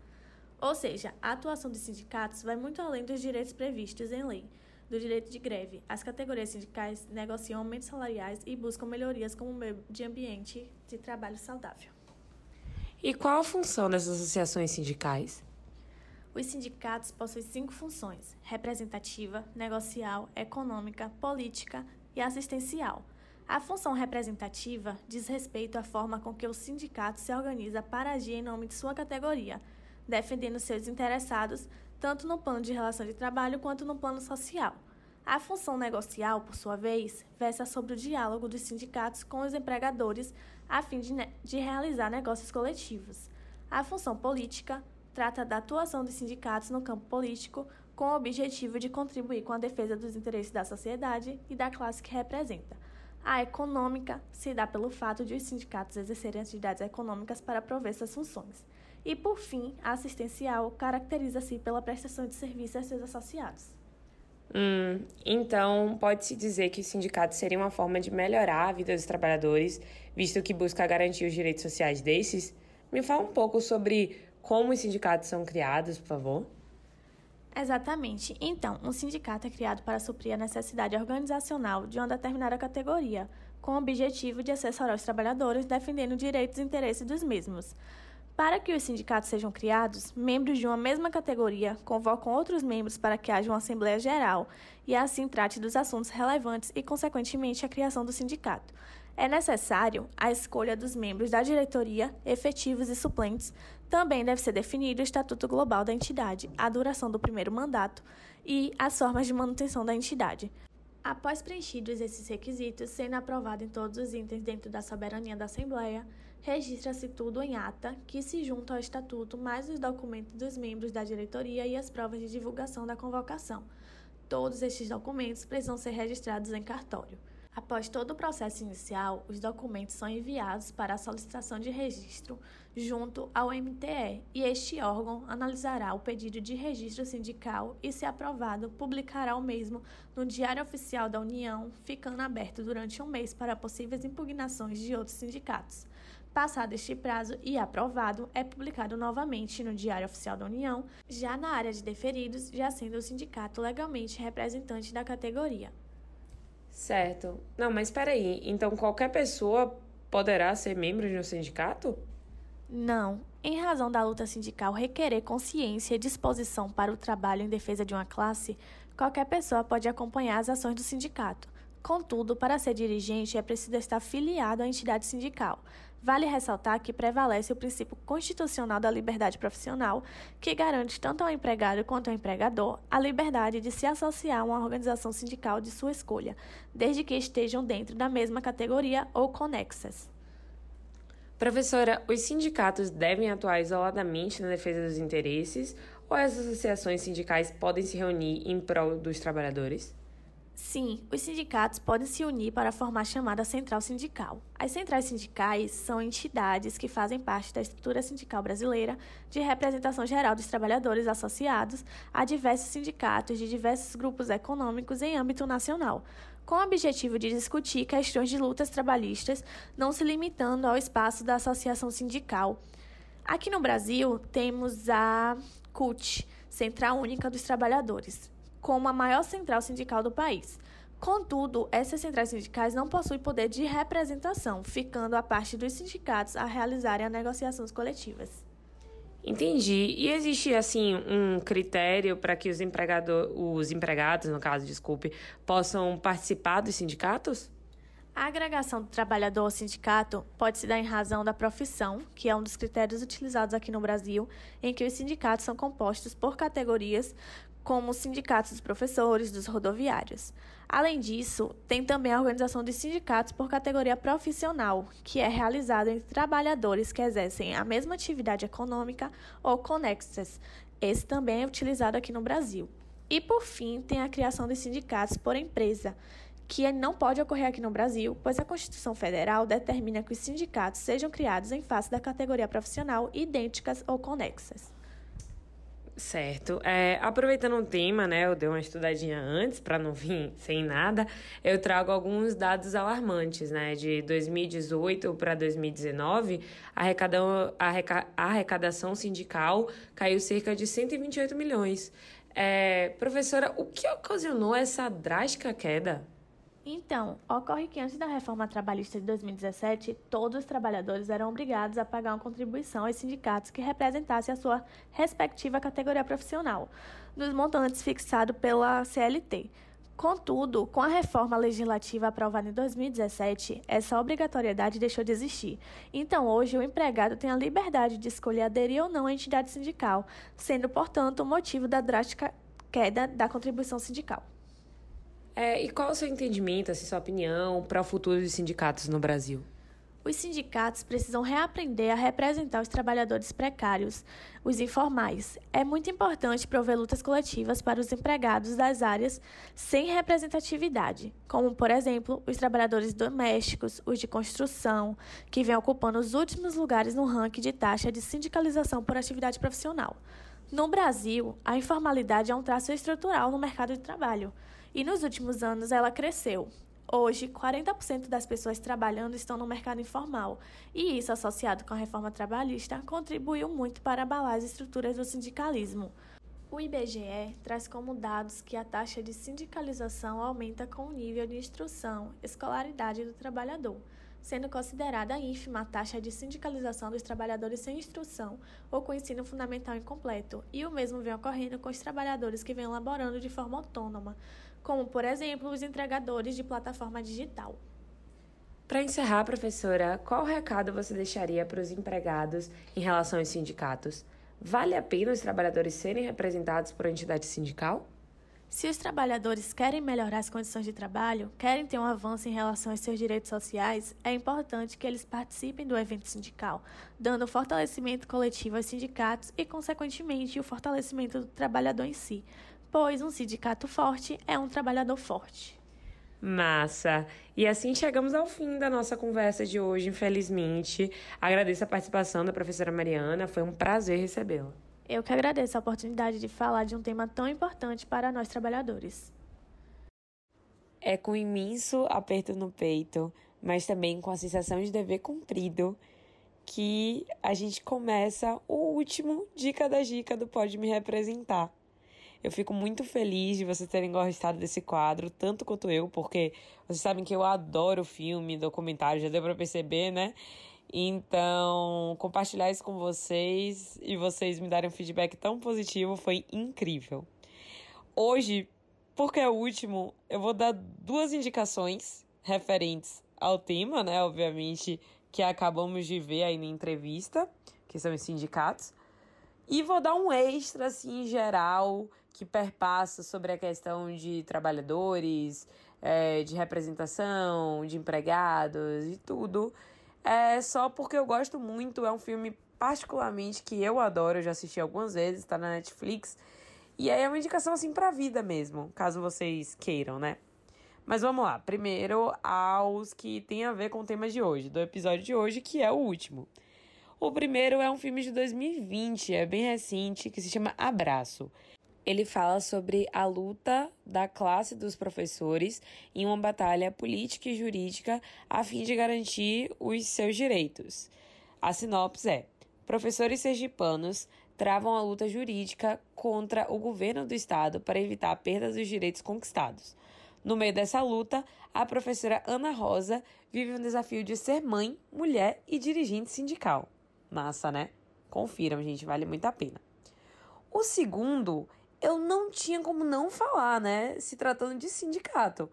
Ou seja, a atuação dos sindicatos vai muito além dos direitos previstos em lei, do direito de greve. As categorias sindicais negociam aumentos salariais e buscam melhorias como meio de ambiente de trabalho saudável. E qual a função dessas associações sindicais? Os sindicatos possuem cinco funções: representativa, negocial, econômica, política e assistencial. A função representativa diz respeito à forma com que o sindicato se organiza para agir em nome de sua categoria, defendendo seus interessados tanto no plano de relação de trabalho quanto no plano social. A função negocial, por sua vez, versa sobre o diálogo dos sindicatos com os empregadores a fim de, de realizar negócios coletivos. A função política trata da atuação dos sindicatos no campo político com o objetivo de contribuir com a defesa dos interesses da sociedade e da classe que representa. A econômica se dá pelo fato de os sindicatos exercerem atividades econômicas para prover suas funções. E, por fim, a assistencial caracteriza-se pela prestação de serviço a seus associados. Hum, então, pode-se dizer que os sindicatos seriam uma forma de melhorar a vida dos trabalhadores, visto que busca garantir os direitos sociais desses? Me fala um pouco sobre como os sindicatos são criados, por favor. Exatamente. Então, um sindicato é criado para suprir a necessidade organizacional de uma determinada categoria, com o objetivo de assessorar os trabalhadores defendendo direitos e interesses dos mesmos. Para que os sindicatos sejam criados, membros de uma mesma categoria convocam outros membros para que haja uma Assembleia Geral e assim trate dos assuntos relevantes e, consequentemente, a criação do sindicato. É necessário a escolha dos membros da diretoria, efetivos e suplentes. Também deve ser definido o estatuto global da entidade, a duração do primeiro mandato e as formas de manutenção da entidade. Após preenchidos esses requisitos, sendo aprovado em todos os itens dentro da soberania da Assembleia, registra-se tudo em ata, que se junta ao estatuto, mais os documentos dos membros da diretoria e as provas de divulgação da convocação. Todos estes documentos precisam ser registrados em cartório. Após todo o processo inicial, os documentos são enviados para a solicitação de registro junto ao MTE e este órgão analisará o pedido de registro sindical e, se aprovado, publicará o mesmo no Diário Oficial da União, ficando aberto durante um mês para possíveis impugnações de outros sindicatos. Passado este prazo e aprovado, é publicado novamente no Diário Oficial da União, já na área de deferidos, já sendo o sindicato legalmente representante da categoria. Certo. Não, mas espera aí. Então qualquer pessoa poderá ser membro de um sindicato? Não. Em razão da luta sindical requerer consciência e disposição para o trabalho em defesa de uma classe, qualquer pessoa pode acompanhar as ações do sindicato. Contudo, para ser dirigente é preciso estar filiado à entidade sindical. Vale ressaltar que prevalece o princípio constitucional da liberdade profissional, que garante tanto ao empregado quanto ao empregador a liberdade de se associar a uma organização sindical de sua escolha, desde que estejam dentro da mesma categoria ou conexas. Professora, os sindicatos devem atuar isoladamente na defesa dos interesses ou as associações sindicais podem se reunir em prol dos trabalhadores? Sim, os sindicatos podem se unir para formar a chamada central sindical. As centrais sindicais são entidades que fazem parte da estrutura sindical brasileira de representação geral dos trabalhadores associados a diversos sindicatos de diversos grupos econômicos em âmbito nacional, com o objetivo de discutir questões de lutas trabalhistas, não se limitando ao espaço da associação sindical. Aqui no Brasil, temos a CUT, Central Única dos Trabalhadores como a maior central sindical do país. Contudo, essas centrais sindicais não possuem poder de representação, ficando a parte dos sindicatos a realizarem as negociações coletivas. Entendi. E existe, assim, um critério para que os, empregado, os empregados, no caso, desculpe, possam participar dos sindicatos? A agregação do trabalhador ao sindicato pode se dar em razão da profissão, que é um dos critérios utilizados aqui no Brasil, em que os sindicatos são compostos por categorias, como os sindicatos dos professores, dos rodoviários. Além disso, tem também a organização de sindicatos por categoria profissional, que é realizada entre trabalhadores que exercem a mesma atividade econômica ou conexas. Esse também é utilizado aqui no Brasil. E, por fim, tem a criação de sindicatos por empresa, que não pode ocorrer aqui no Brasil, pois a Constituição Federal determina que os sindicatos sejam criados em face da categoria profissional idênticas ou conexas. Certo. É, aproveitando o tema, né, eu dei uma estudadinha antes para não vir [laughs] sem nada, eu trago alguns dados alarmantes, né, de 2018 para 2019, a arrecadação, a arrecadação sindical caiu cerca de 128 milhões. É, professora, o que ocasionou essa drástica queda? Então, ocorre que antes da reforma trabalhista de 2017, todos os trabalhadores eram obrigados a pagar uma contribuição aos sindicatos que representassem a sua respectiva categoria profissional, nos montantes fixados pela CLT. Contudo, com a reforma legislativa aprovada em 2017, essa obrigatoriedade deixou de existir. Então, hoje, o empregado tem a liberdade de escolher aderir ou não à entidade sindical, sendo, portanto, o motivo da drástica queda da contribuição sindical. É, e qual o seu entendimento, assim, sua opinião para o futuro dos sindicatos no Brasil? Os sindicatos precisam reaprender a representar os trabalhadores precários, os informais. É muito importante prover lutas coletivas para os empregados das áreas sem representatividade, como, por exemplo, os trabalhadores domésticos, os de construção, que vêm ocupando os últimos lugares no ranking de taxa de sindicalização por atividade profissional. No Brasil, a informalidade é um traço estrutural no mercado de trabalho e nos últimos anos ela cresceu. Hoje, 40% das pessoas trabalhando estão no mercado informal, e isso, associado com a reforma trabalhista, contribuiu muito para abalar as estruturas do sindicalismo. O IBGE traz como dados que a taxa de sindicalização aumenta com o nível de instrução, escolaridade do trabalhador, sendo considerada ínfima a taxa de sindicalização dos trabalhadores sem instrução ou com ensino fundamental incompleto, e o mesmo vem ocorrendo com os trabalhadores que vêm laborando de forma autônoma, como, por exemplo, os entregadores de plataforma digital. Para encerrar, professora, qual recado você deixaria para os empregados em relação aos sindicatos? Vale a pena os trabalhadores serem representados por entidade sindical? Se os trabalhadores querem melhorar as condições de trabalho, querem ter um avanço em relação aos seus direitos sociais, é importante que eles participem do evento sindical, dando fortalecimento coletivo aos sindicatos e, consequentemente, o fortalecimento do trabalhador em si, pois um sindicato forte é um trabalhador forte. Massa! E assim chegamos ao fim da nossa conversa de hoje, infelizmente. Agradeço a participação da professora Mariana, foi um prazer recebê-la. Eu que agradeço a oportunidade de falar de um tema tão importante para nós trabalhadores. É com imenso aperto no peito, mas também com a sensação de dever cumprido, que a gente começa o último Dica da Dica do Pode Me Representar. Eu fico muito feliz de vocês terem gostado desse quadro, tanto quanto eu, porque vocês sabem que eu adoro filme, documentário, já deu para perceber, né? Então, compartilhar isso com vocês e vocês me darem um feedback tão positivo foi incrível. Hoje, porque é o último, eu vou dar duas indicações referentes ao tema, né? Obviamente, que acabamos de ver aí na entrevista, que são os sindicatos. E vou dar um extra, assim, em geral, que perpassa sobre a questão de trabalhadores, é, de representação, de empregados e tudo. É só porque eu gosto muito, é um filme particularmente que eu adoro, eu já assisti algumas vezes, tá na Netflix. E aí é uma indicação assim pra vida mesmo, caso vocês queiram, né? Mas vamos lá, primeiro aos que tem a ver com o tema de hoje, do episódio de hoje, que é o último. O primeiro é um filme de 2020, é bem recente, que se chama Abraço ele fala sobre a luta da classe dos professores em uma batalha política e jurídica a fim de garantir os seus direitos. A sinopse é: professores sergipanos travam a luta jurídica contra o governo do estado para evitar a perda dos direitos conquistados. No meio dessa luta, a professora Ana Rosa vive um desafio de ser mãe, mulher e dirigente sindical. Massa, né? Confiram, gente, vale muito a pena. O segundo eu não tinha como não falar, né? Se tratando de sindicato.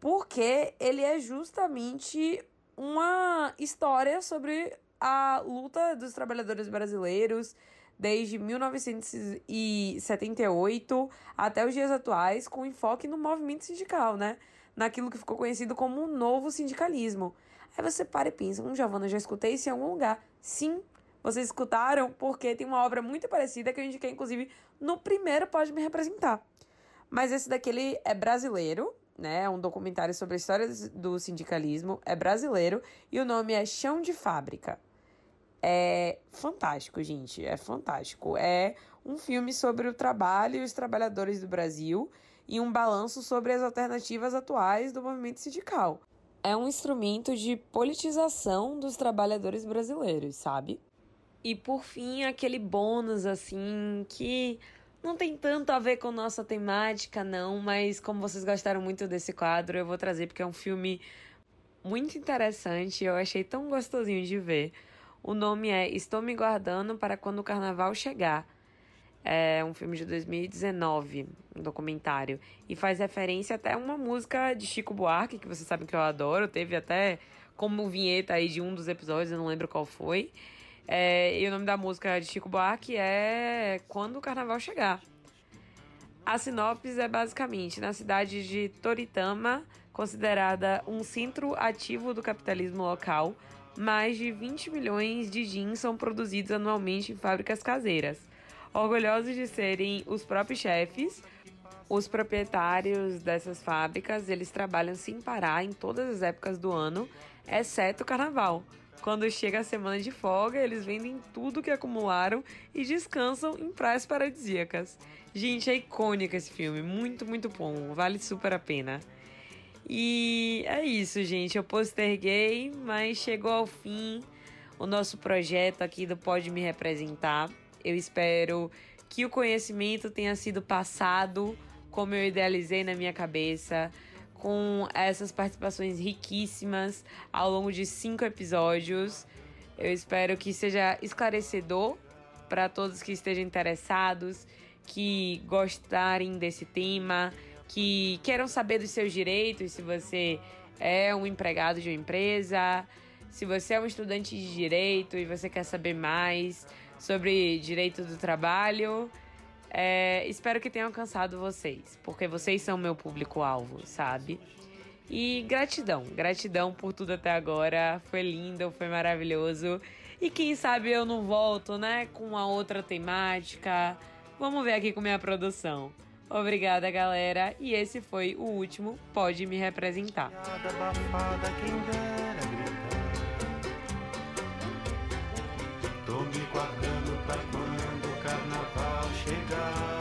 Porque ele é justamente uma história sobre a luta dos trabalhadores brasileiros desde 1978 até os dias atuais, com enfoque no movimento sindical, né? Naquilo que ficou conhecido como o novo sindicalismo. Aí você para e pensa, um Giovana, já escutei isso em algum lugar. Sim, vocês escutaram porque tem uma obra muito parecida que eu indiquei, inclusive, no primeiro Pode Me Representar. Mas esse daqui ele é brasileiro, né? É um documentário sobre a história do sindicalismo, é brasileiro e o nome é Chão de Fábrica. É fantástico, gente, é fantástico. É um filme sobre o trabalho e os trabalhadores do Brasil e um balanço sobre as alternativas atuais do movimento sindical. É um instrumento de politização dos trabalhadores brasileiros, sabe? E por fim, aquele bônus assim que não tem tanto a ver com nossa temática, não, mas como vocês gostaram muito desse quadro, eu vou trazer porque é um filme muito interessante, eu achei tão gostosinho de ver. O nome é Estou Me Guardando para Quando o Carnaval Chegar. É um filme de 2019, um documentário. E faz referência até a uma música de Chico Buarque, que vocês sabem que eu adoro. Teve até como vinheta aí de um dos episódios, eu não lembro qual foi. É, e o nome da música de Chico Buarque é Quando o Carnaval Chegar. A sinopse é basicamente na cidade de Toritama, considerada um centro ativo do capitalismo local, mais de 20 milhões de jeans são produzidos anualmente em fábricas caseiras. Orgulhosos de serem os próprios chefes, os proprietários dessas fábricas, eles trabalham sem parar em todas as épocas do ano, exceto o carnaval, quando chega a semana de folga, eles vendem tudo que acumularam e descansam em praias paradisíacas. Gente, é icônico esse filme, muito, muito bom, vale super a pena. E é isso, gente. Eu posterguei, mas chegou ao fim o nosso projeto aqui do Pode Me Representar. Eu espero que o conhecimento tenha sido passado como eu idealizei na minha cabeça, com essas participações riquíssimas ao longo de cinco episódios. Eu espero que seja esclarecedor para todos que estejam interessados, que gostarem desse tema, que queiram saber dos seus direitos, se você é um empregado de uma empresa, se você é um estudante de direito e você quer saber mais sobre direito do trabalho. É, espero que tenha alcançado vocês, porque vocês são meu público-alvo, sabe? E gratidão, gratidão por tudo até agora. Foi lindo, foi maravilhoso. E quem sabe eu não volto, né? Com uma outra temática. Vamos ver aqui com minha produção. Obrigada, galera. E esse foi o último Pode Me Representar. Tô me guardando pra quando o carnaval chegar.